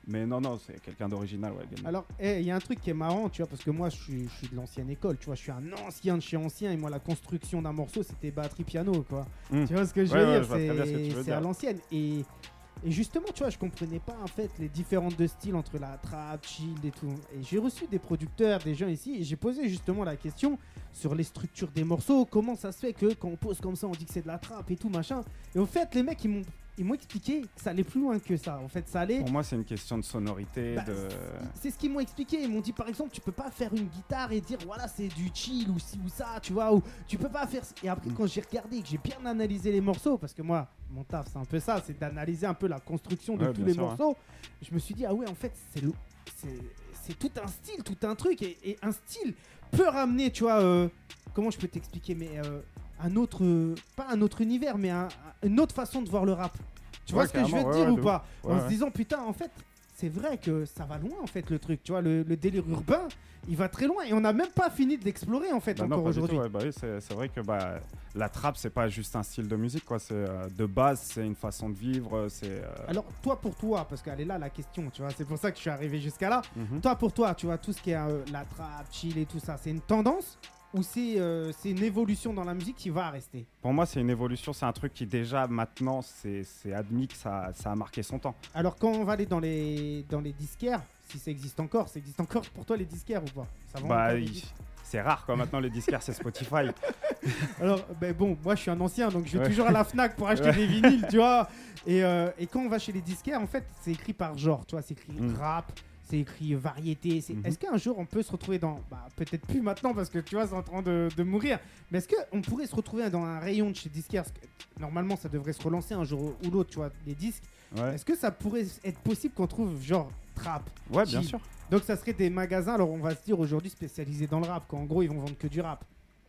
mais non, non, c'est quelqu'un d'original. Ouais. Alors, eh, il y a un truc qui est marrant, tu vois, parce que moi, je suis, je suis de l'ancienne école, tu vois, je suis un ancien de chez ancien, et moi, la construction d'un morceau, c'était batterie piano, quoi. Mm. Tu vois ce que je veux ouais, dire? ce C'est à l'ancienne. Et, et justement, tu vois, je comprenais pas, en fait, les différences de style entre la trap, chill et tout. Et j'ai reçu des producteurs, des gens ici, et j'ai posé justement la question sur les structures des morceaux, comment ça se fait que quand on pose comme ça, on dit que c'est de la trap et tout, machin. Et au fait, les mecs, ils m'ont... Ils m'ont expliqué que ça allait plus loin que ça. En fait, ça allait. Pour moi, c'est une question de sonorité. Bah, de... C'est ce qu'ils m'ont expliqué. Ils m'ont dit par exemple, tu peux pas faire une guitare et dire voilà, c'est du chill ou ci ou ça, tu vois. Ou tu peux pas faire. Et après, Mm. quand j'ai regardé, que j'ai bien analysé les morceaux, parce que moi, mon taf, c'est un peu ça, c'est d'analyser un peu la construction de Ouais, tous les sûr, ouais. morceaux. Je me suis dit, ah ouais, en fait, c'est le. c'est- C'est tout un style, tout un truc. Et, et un style peut ramener, tu vois. euh, comment je peux t'expliquer Mais euh, un autre. pas un autre univers, mais un- un- une autre façon de voir le rap. Tu vois ce que je veux te dire ouais, ou pas? En se disant, putain, en fait, c'est vrai que ça va loin, en fait, le truc. Tu vois, le, le délire urbain, il va très loin. Et on n'a même pas fini de l'explorer, en fait, Bah encore aujourd'hui. ouais, bah oui, c'est vrai que bah, la trap, c'est pas juste un style de musique, quoi. C'est euh, de base, c'est une façon de vivre. C'est euh, Alors, toi, pour toi, parce qu'elle est là, la question, tu vois, c'est pour ça que je suis arrivé jusqu'à là. mhm. Toi, pour toi, tu vois, tout ce qui est euh, la trap, chill et tout ça, c'est une tendance? Ou c'est euh, c'est une évolution dans la musique qui va rester? Pour moi, c'est une évolution. C'est un truc qui déjà maintenant, c'est admis que ça, ça a marqué son temps. Alors, quand on va aller dans les, dans les disquaires, si ça existe encore, ça existe encore pour toi les disquaires ou pas? Ça Bah, c'est rare quoi. Maintenant, les disquaires, c'est Spotify. Alors, ben bon, moi je suis un ancien, donc je vais Ouais. toujours à la Fnac pour acheter Ouais. des vinyles, tu vois. Et, euh, et quand on va chez les disquaires, en fait, c'est écrit par genre, tu vois, c'est écrit Mm. rap, c'est écrit variété. Mhm. Est-ce qu'un jour on peut se retrouver dans, bah peut-être plus maintenant parce que tu vois, c'est en train de, de mourir, mais est-ce qu'on pourrait se retrouver dans un rayon de chez que Normalement, ça devrait se relancer un jour ou l'autre, tu vois, les disques. Ouais, Est-ce que ça pourrait être possible qu'on trouve genre trap ouais bien Chill. sûr. Donc ça serait des magasins, alors on va se dire aujourd'hui spécialisés dans le rap, quoi. En gros, ils vont vendre que du rap.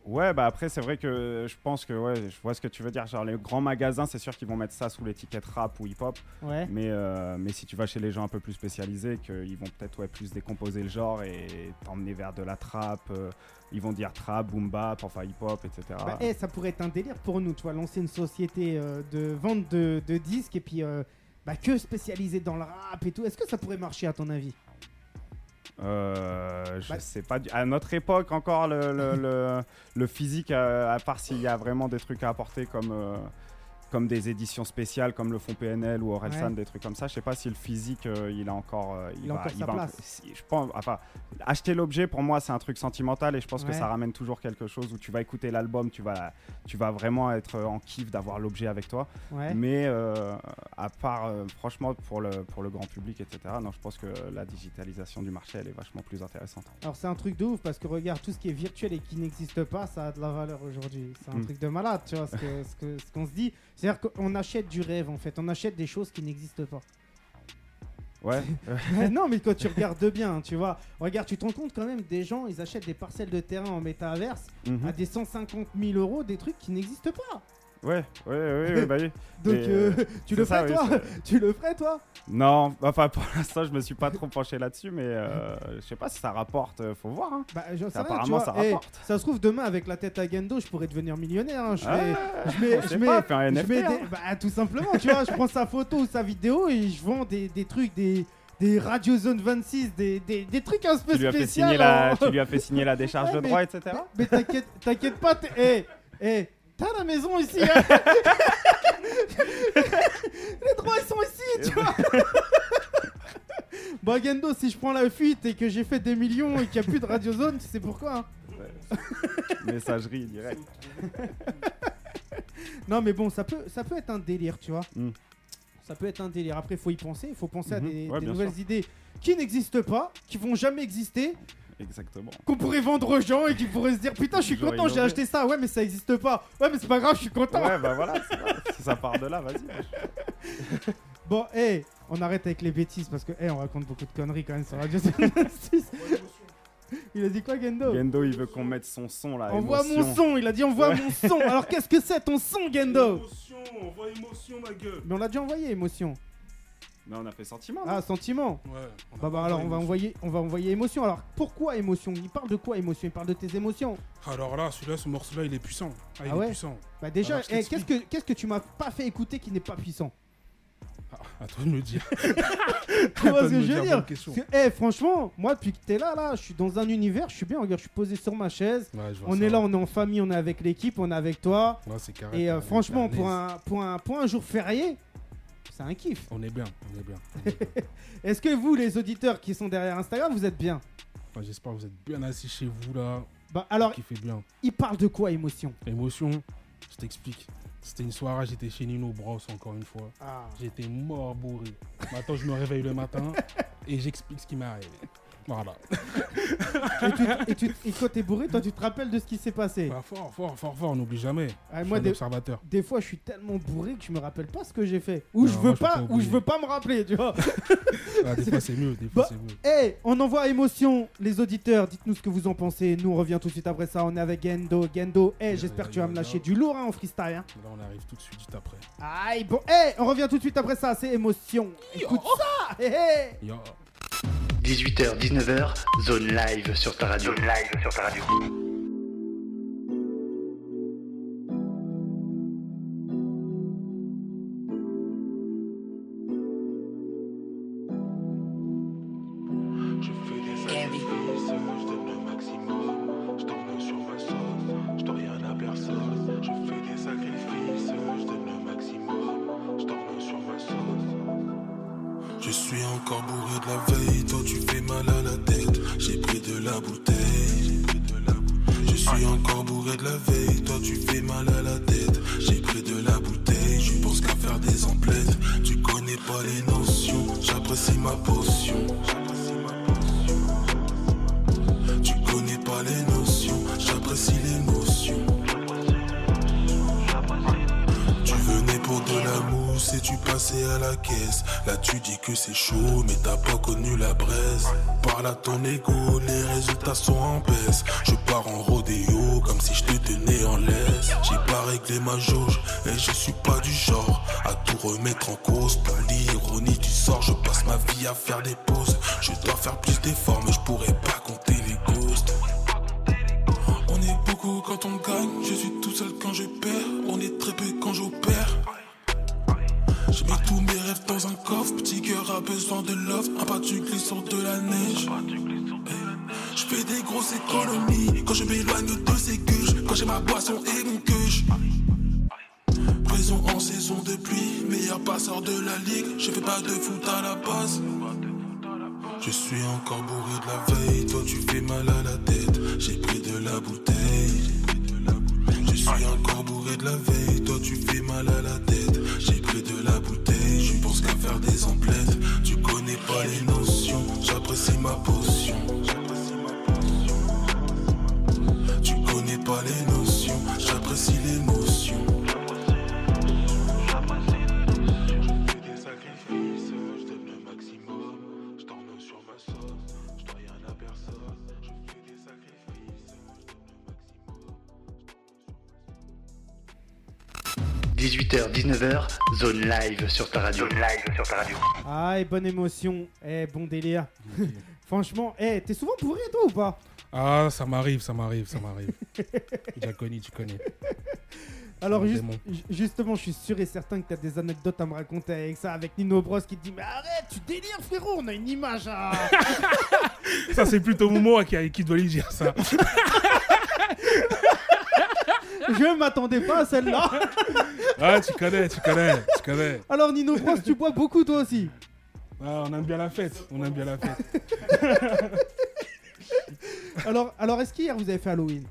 Ouais, bah après, c'est vrai que je pense que, ouais, je vois ce que tu veux dire. Genre, les grands magasins, c'est sûr qu'ils vont mettre ça sous l'étiquette rap ou hip-hop. Ouais. Mais, euh, mais si tu vas chez les gens un peu plus spécialisés, qu'ils vont peut-être ouais, plus décomposer le genre et t'emmener vers de la trap. euh, ils vont dire trap, boom bap, enfin hip-hop, etc. Bah, eh, ça pourrait être un délire pour nous, tu vois, lancer une société euh, de vente de, de disques et puis euh, bah, que spécialisée dans le rap et tout. Est-ce que ça pourrait marcher à ton avis? Euh, je Bah- sais pas. À notre époque, encore, le, le, le- le physique, euh, à part s'il y a vraiment des trucs à apporter comme, euh, comme des éditions spéciales, comme le fond PNL ou Orelsan, Ouais. des trucs comme ça, je sais pas si le physique, euh, il a encore. euh, Il a encore sa va- place. si- je pense, enfin, acheter l'objet, pour moi, c'est un truc sentimental et je pense que ça ramène toujours quelque chose où tu vas écouter l'album, tu vas, tu vas vraiment être en kiff d'avoir l'objet avec toi. Ouais. Mais euh, à part, euh, franchement, pour le, pour le grand public, etc., non, je pense que la digitalisation du marché, elle est vachement plus intéressante. Alors c'est un truc de ouf parce que regarde, tout ce qui est virtuel et qui n'existe pas, ça a de la valeur aujourd'hui. C'est un Mm. truc de malade, tu vois, ce que- ce qu'on se dit. C'est-à-dire qu'on achète du rêve en fait, on achète des choses qui n'existent pas. Ouais, non, mais quand tu regardes bien, tu vois, regarde, tu te rends compte quand même, des gens, ils achètent des parcelles de terrain en métaverse Mhm. à des 150 000 euros, des trucs qui n'existent pas. Ouais, ouais, ouais, ouais, bah oui. Donc euh, euh, tu le ça, ferais oui, toi Tu le ferais toi? Non, enfin pour l'instant, je me suis pas trop penché là-dessus, mais euh, je sais pas si ça rapporte, faut voir. Hein. Bah, sais rien, Apparemment, vois. ça Eh, rapporte. ça se trouve, demain, avec la tête à Gendo, je pourrais devenir millionnaire. hein. Je Ah, fais- je on je pas, fais un je NFT. mets hein. des- bah, tout simplement, tu vois, je prends sa photo ou sa vidéo et je vends des, des trucs, des, des Radio Zone 26, des, des, des trucs un peu spéciaux. en- tu lui as fait signer la décharge Ouais, de mais- droit, etc. Mais, mais t'inquiète, pas, t'es- eh, eh, t'as la maison ici. hein. Les droits ils sont ici, tu vois. Bah Gendo, si je prends la fuite et que j'ai fait des millions et qu'il n'y a plus de Radio Zone, tu sais pourquoi hein Messagerie directe. Non mais bon, ça peut, ça peut être un délire, tu vois. Mm. Ça peut être un délire. Après, il faut y penser. Il faut penser à Mhm. des, Ouais, des bien nouvelles sûr. idées qui n'existent pas, qui vont jamais exister, Exactement. qu'on pourrait vendre aux gens et qui pourraient se dire Putain, je suis content, j'ai acheté ça. Ouais, mais ça n'existe pas. Ouais, mais c'est pas grave, je suis content. Ouais, bah voilà, si ça part de là, vas-y. Bon, hé, on arrête avec les bêtises parce que, hé, on raconte beaucoup de conneries quand même sur Radio 6. Il a dit quoi, Gendo? Gendo, il veut qu'on mette son son là. Envoie émotion. mon son. Il a dit envoie Ouais. mon son. Alors, qu'est-ce que c'est ton son, Gendo? Émotion, on voit émotion, ma gueule. Mais on l'a déjà envoyé, émotion. Mais on a fait sentiment. Ah, sentiment. Ouais. on a Bah, bah alors on va envoyer on va envoyer émotion. Alors pourquoi émotion? Il parle de quoi émotion? Il parle de tes émotions. Alors là, celui-là, ce morceau-là, il est puissant. Ah, il Ah ouais est puissant. Bah déjà, Alors, je eh, qu'est-ce t'explique. que qu'est-ce que tu m'as pas fait écouter qui n'est pas puissant? Ah, à toi de me dire. Tu vois Attends ce de que me je veux dire, bonne question. Parce que, eh, franchement, moi depuis que t'es là là, je suis dans un univers, je suis bien, regarde, je suis posé sur ma chaise. Ouais, je vois On ça. est là, on est en famille, on est avec l'équipe, on est avec toi. Ouais, c'est carré. Et euh, franchement, à pour l'aise. un, pour, un, pour un jour férié, c'est un kiff. On est bien, on est bien. Est-ce que vous, les auditeurs qui sont derrière Instagram, vous êtes bien? Enfin, J'espère que vous êtes bien assis chez vous là. Bah alors, Qui fait bien. il parle de quoi émotion? Émotion, je t'explique. C'était une soirée, j'étais chez Nino Bros encore une fois. Ah. J'étais mort bourré. Maintenant, je me réveille le matin et j'explique ce qui m'est arrivé. Voilà. et, tu, et, tu, et quand t'es bourré, toi tu te rappelles de ce qui s'est passé Bah, fort, fort, fort, fort, on n'oublie jamais. Ah, Je suis moi, un des, observateur. des fois, je suis tellement bourré que je me rappelle pas ce que j'ai fait. Ou Non, je veux pas, ou je veux pas me rappeler, tu vois. Ah, des fois, c'est mieux, des fois, Bah, c'est mieux. Eh, on envoie émotion, les auditeurs. Dites-nous ce que vous en pensez. Nous, on revient tout de suite après ça. On est avec Gendo. Gendo, Ya, j'espère que tu vas me lâcher du lourd hein, en freestyle. Hein. Là, on arrive tout de suite, juste après. Aïe, bon, eh, on revient tout de suite après ça. C'est émotion. Écoute ça. Ya. 18h, 19h, zone live sur ta radio. Zone live sur ta radio. Des emplettes. Tu connais pas les notions, j'apprécie ma potion. Zone live sur ta radio. Zone live sur ta radio. Ah, et bonne émotion. Eh, bon délire. Franchement, eh, t'es souvent bourré toi ou pas? Ah, ça m'arrive, ça m'arrive, ça m'arrive. Déjà connu, tu connais. Alors juste- justement, je suis sûr et certain que t'as des anecdotes à me raconter avec ça, avec Nino Bros qui te dit mais arrête, tu délires frérot, on a une image à... Ça, c'est plutôt qui, qui doit lui dire ça. Je m'attendais pas à celle-là. Ah, tu connais, tu connais, tu connais. Alors Nino Bros, tu bois beaucoup toi aussi Ah, on aime bien la fête, on aime bien la fête. Alors, alors est-ce qu'hier vous avez fait Halloween?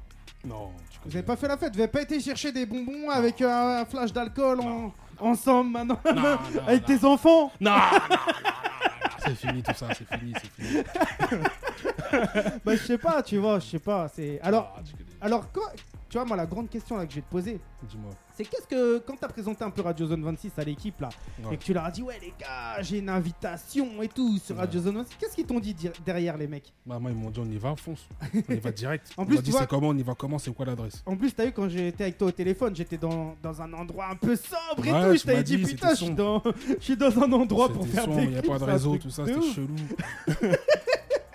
Non, tu Vous connais. avez pas fait la fête? Vous avez pas été chercher des bonbons avec un flash d'alcool en- ensemble maintenant? Avec non. tes enfants? Non, non, non, non, non, c'est fini tout ça, c'est fini, c'est fini. Bah je sais pas, tu vois, je sais pas. C'est alors, Ah, alors quoi Tu vois moi la grande question là que je vais te poser, Dis-moi. c'est qu'est-ce que quand t'as présenté un peu Radio Zone 26 à l'équipe là Ouais. et que tu leur as dit ouais les gars j'ai une invitation et tout sur Ouais. Radio Zone 26, qu'est-ce qu'ils t'ont dit derrière les mecs? Bah, moi, ils m'ont dit on y va, fonce. On y va direct. En on plus, m'a tu dit vois- c'est comment, on y va comment, c'est quoi l'adresse? En plus t'as vu quand j'étais avec toi au téléphone, j'étais dans, dans un endroit un peu sobre et Ouais, tout, tu je t'avais m'as dit dit, putain je suis dans je suis dans un endroit pour C'était faire sombre, des Il n'y a clips, pas de c'est un réseau, truc tout ça, de c'était ouf. chelou.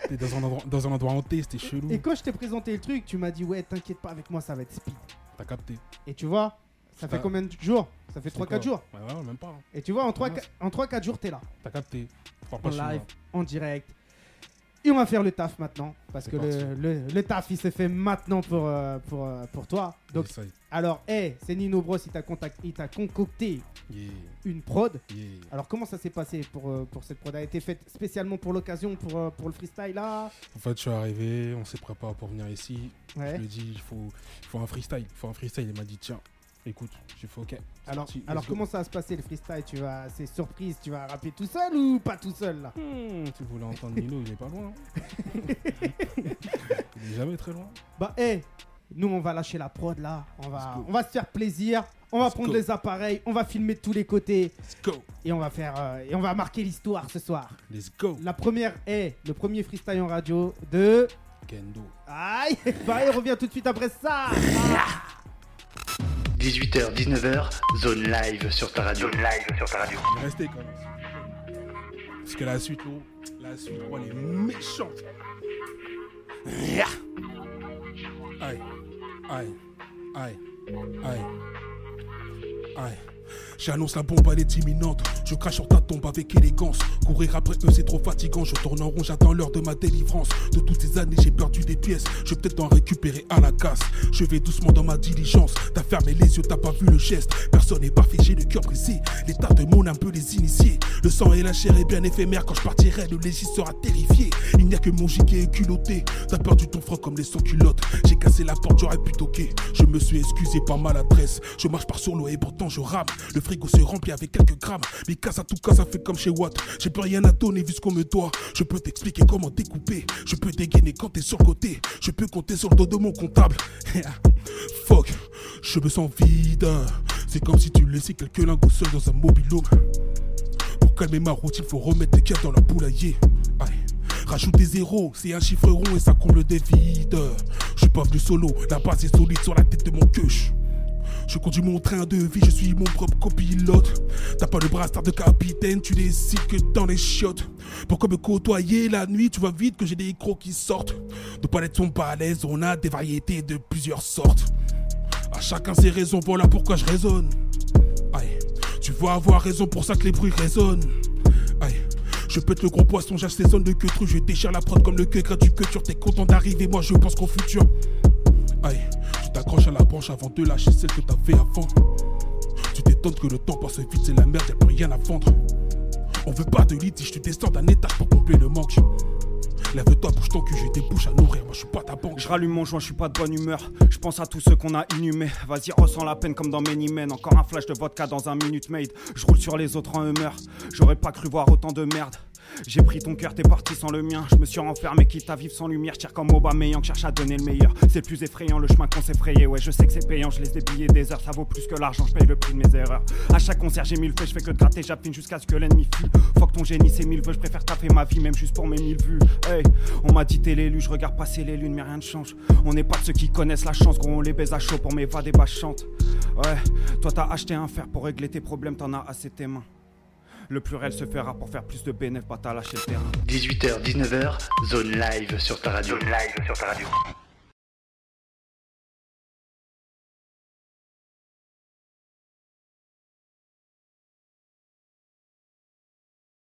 T'es dans un endroit, dans un endroit hanté, c'était chelou. Et quand je t'ai présenté le truc, tu m'as dit ouais t'inquiète pas avec moi ça va être speed. T'as capté. Et tu vois, ça fait combien de jours? Ça fait C'est 3-4 quoi jours. Ouais, ouais, même pas. hein. Et tu vois, en 3 Mince. en 3-4 jours, t'es là, T'as capté. En live, en direct. Et on va faire le taf maintenant. Parce que le, le- le taf, il s'est fait maintenant pour, euh, pour, euh, pour toi. Donc, alors, hey, c'est Nino Bros, il t'a contact- il t'a concocté Yeah, une prod. yeah. Alors, comment ça s'est passé pour, euh, pour cette prod? Elle a été faite spécialement pour l'occasion, pour, pour le freestyle là? En fait, je suis arrivé, on s'est préparé pour venir ici. Je lui ai dit, il faut, il faut un freestyle. Il faut un freestyle. Il m'a dit, tiens, écoute, j'ai fait OK. Alors, parti, comment ça va se passer le freestyle? Tu vas, c'est surprise, tu vas rapper tout seul ou pas tout seul là? Hmm, tu voulais entendre Nino, il est pas loin. hein. il est jamais très loin. Bah, hé, nous, on va lâcher la prod là. On va, on va se faire plaisir. On va Let's prendre go. les appareils. On va filmer de tous les côtés. Let's go. Et on va faire. euh, et on va marquer l'histoire ce soir. Let's go. La première est le premier freestyle en radio de. Kendo. Aïe Bah, on revient tout de suite après ça 18h, 19h, zone live sur ta radio. Zone live sur ta radio. Resté quand même. Parce que la suite, oh, la suite, oh, elle est méchante. Aïe, aïe, aïe, aïe, aïe. J'annonce la bombe, elle est imminente. Je crache sur ta tombe avec élégance. Courir après eux, c'est trop fatigant. Je tourne en rond, j'attends l'heure de ma délivrance. De toutes ces années, j'ai perdu des pièces. Je vais peut-être en récupérer à la casse. Je vais doucement dans ma diligence. T'as fermé les yeux, t'as pas vu le geste. Personne n'est parfait, j'ai le cœur brisé. L'état de mon un peu les initiés. Le sang et la chair est bien éphémère. Quand je partirai, le légis sera terrifié. Il n'y a que mon gilet culotté. T'as perdu ton froc comme les sans-culottes. J'ai cassé la porte, j'aurais pu toquer. Je me suis excusé par maladresse. Je marche par sur l'eau et pourtant je rame. Le frigo se remplit avec quelques grammes. Mais casse à tout cas, ça fait comme chez Watt. J'ai plus rien à donner vu ce qu'on me doit. Je peux t'expliquer comment découper. Je peux dégainer quand t'es sur le côté. Je peux compter sur le dos de mon comptable. Fuck, je me sens vide. C'est comme si tu laissais quelques lingots seuls dans un mobilhome. Pour calmer ma routine, faut remettre des cartes dans la poulailler. Aïe. Rajoute des zéros, c'est un chiffre rond et ça comble des vides. Je suis pas venu solo, la base est solide sur la tête de mon queuche. Je conduis mon train de vie, je suis mon propre copilote. T'as pas le brassard de capitaine, tu décides que dans les chiottes. Pourquoi me côtoyer la nuit Tu vois vite que j'ai des crocs qui sortent. Nos palettes sont pas à l'aise, on a des variétés de plusieurs sortes. À chacun ses raisons, voilà pourquoi je raisonne. Aïe, tu vas avoir raison pour ça que les bruits résonnent. Aïe. Je pète le gros poisson, j'assaisonne le queue truc, je déchire la prod comme le queue gratuit que tu t'es content d'arriver, moi je pense qu'au futur. Aïe, t'accroches à la branche avant de lâcher celle que t'as fait avant. Tu t'étonnes que le temps passe vite, c'est la merde, y'a plus rien à vendre. On veut pas de litige, tu descends d'un étage pour combler le manque. Lève-toi, bouge ton cul, j'ai des bouches à nourrir, moi je suis pas ta banque. Je rallume mon joint, je suis pas de bonne humeur. Je pense à tous ceux qu'on a inhumés. Vas-y, ressens la peine comme dans Many Men. Encore un flash de vodka dans un minute made. Je roule sur les autres en humeur. J'aurais pas cru voir autant de merde. J'ai pris ton cœur, t'es parti sans le mien. Je me suis renfermé, quitte à vivre sans lumière. Tire comme Aubameyang, cherche à donner le meilleur. C'est le plus effrayant, le chemin qu'on s'est frayé. Ouais, je sais que c'est payant, je laisse des billets des heures. Ça vaut plus que l'argent, je paye le prix de mes erreurs. À chaque concert, j'ai mille feux, je fais que de gratter, j'appine jusqu'à ce que l'ennemi fuit. Fuck ton génie, c'est mille vœux, je préfère taper ma vie, même juste pour mes mille vues. Hey, on m'a dit t'es l'élu, je regarde passer les lunes, mais rien ne change. On n'est pas de ceux qui connaissent la chance, gros, on les baise à chaud pour m'évader, bah chante. Ouais, toi t'as acheté un fer pour régler tes problèmes, t'en as assez tes mains. Le pluriel se fera pour faire plus de bénéfices, pas t'as lâché le terrain. 18h, 19h, zone live sur ta radio. Zone live sur ta radio.